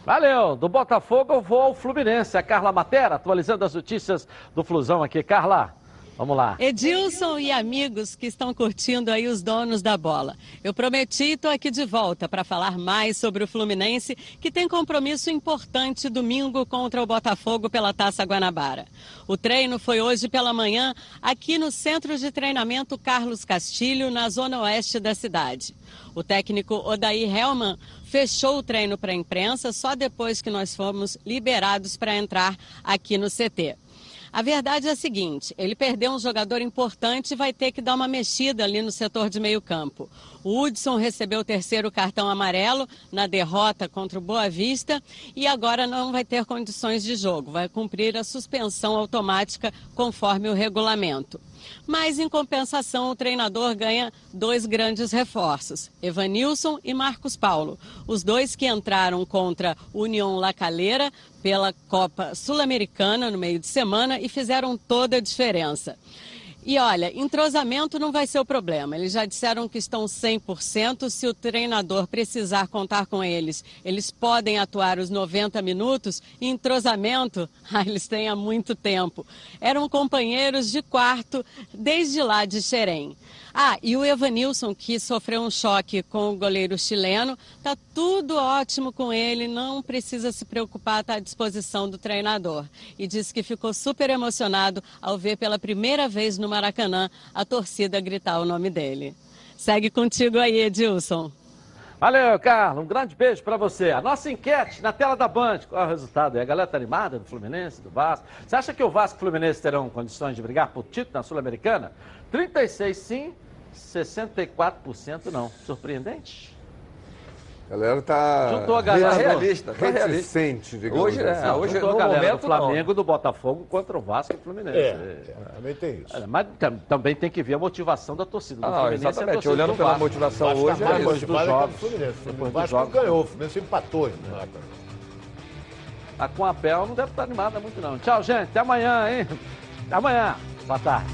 Valeu, do Botafogo eu vou ao Fluminense. A Carla Matera atualizando as notícias do Flusão aqui. Carla. Vamos lá. Edilson e amigos que estão curtindo aí os donos da bola. Eu prometi estou aqui de volta para falar mais sobre o Fluminense, que tem compromisso importante domingo contra o Botafogo pela Taça Guanabara. O treino foi hoje pela manhã aqui no Centro de Treinamento Carlos Castilho, na zona oeste da cidade. O técnico Odair Helman fechou o treino para a imprensa só depois que nós fomos liberados para entrar aqui no CT. A verdade é a seguinte: ele perdeu um jogador importante e vai ter que dar uma mexida ali no setor de meio campo. O Hudson recebeu o terceiro cartão amarelo na derrota contra o Boa Vista e agora não vai ter condições de jogo, vai cumprir a suspensão automática conforme o regulamento. Mas, em compensação, o treinador ganha dois grandes reforços, Evanilson e Marcos Paulo. Os dois que entraram contra União La Calera pela Copa Sul-Americana no meio de semana e fizeram toda a diferença. E olha, entrosamento não vai ser o problema. Eles já disseram que estão 100%. Se o treinador precisar contar com eles, eles podem atuar os 90 minutos. E entrosamento, ah, eles têm há muito tempo. Eram companheiros de quarto desde lá de Xerém. Ah, e o Evanilson, que sofreu um choque com o goleiro chileno, tá tudo ótimo com ele, não precisa se preocupar, está à disposição do treinador. E disse que ficou super emocionado ao ver pela primeira vez no Maracanã a torcida gritar o nome dele. Segue contigo aí, Edilson. Valeu, Carlos. Um grande beijo para você. A nossa enquete na tela da Band. Qual é o resultado? A galera tá animada do Fluminense, do Vasco? Você acha que o Vasco e o Fluminense terão condições de brigar por título na Sul-Americana? 36 sim, 64% não. Surpreendente? A galera tá Juntou a galera realista, tá reticente, digamos Hoje, assim. é, hoje Juntou no a galera momento do Flamengo, do Botafogo contra o Vasco e o Fluminense. É, também tem isso. É, Mas tam- também tem que ver a motivação da torcida do Ah, Fluminense a exatamente. torcida Olhando do pela Vasco. motivação Vasco hoje, tá é mais isso. Depois dos jogos. Fluminense. Depois O Vasco jogos. ganhou, o Fluminense empatou. Né? A com a Pel não deve estar animada muito não. Tchau, gente. Até amanhã, hein? Até amanhã. Boa tarde.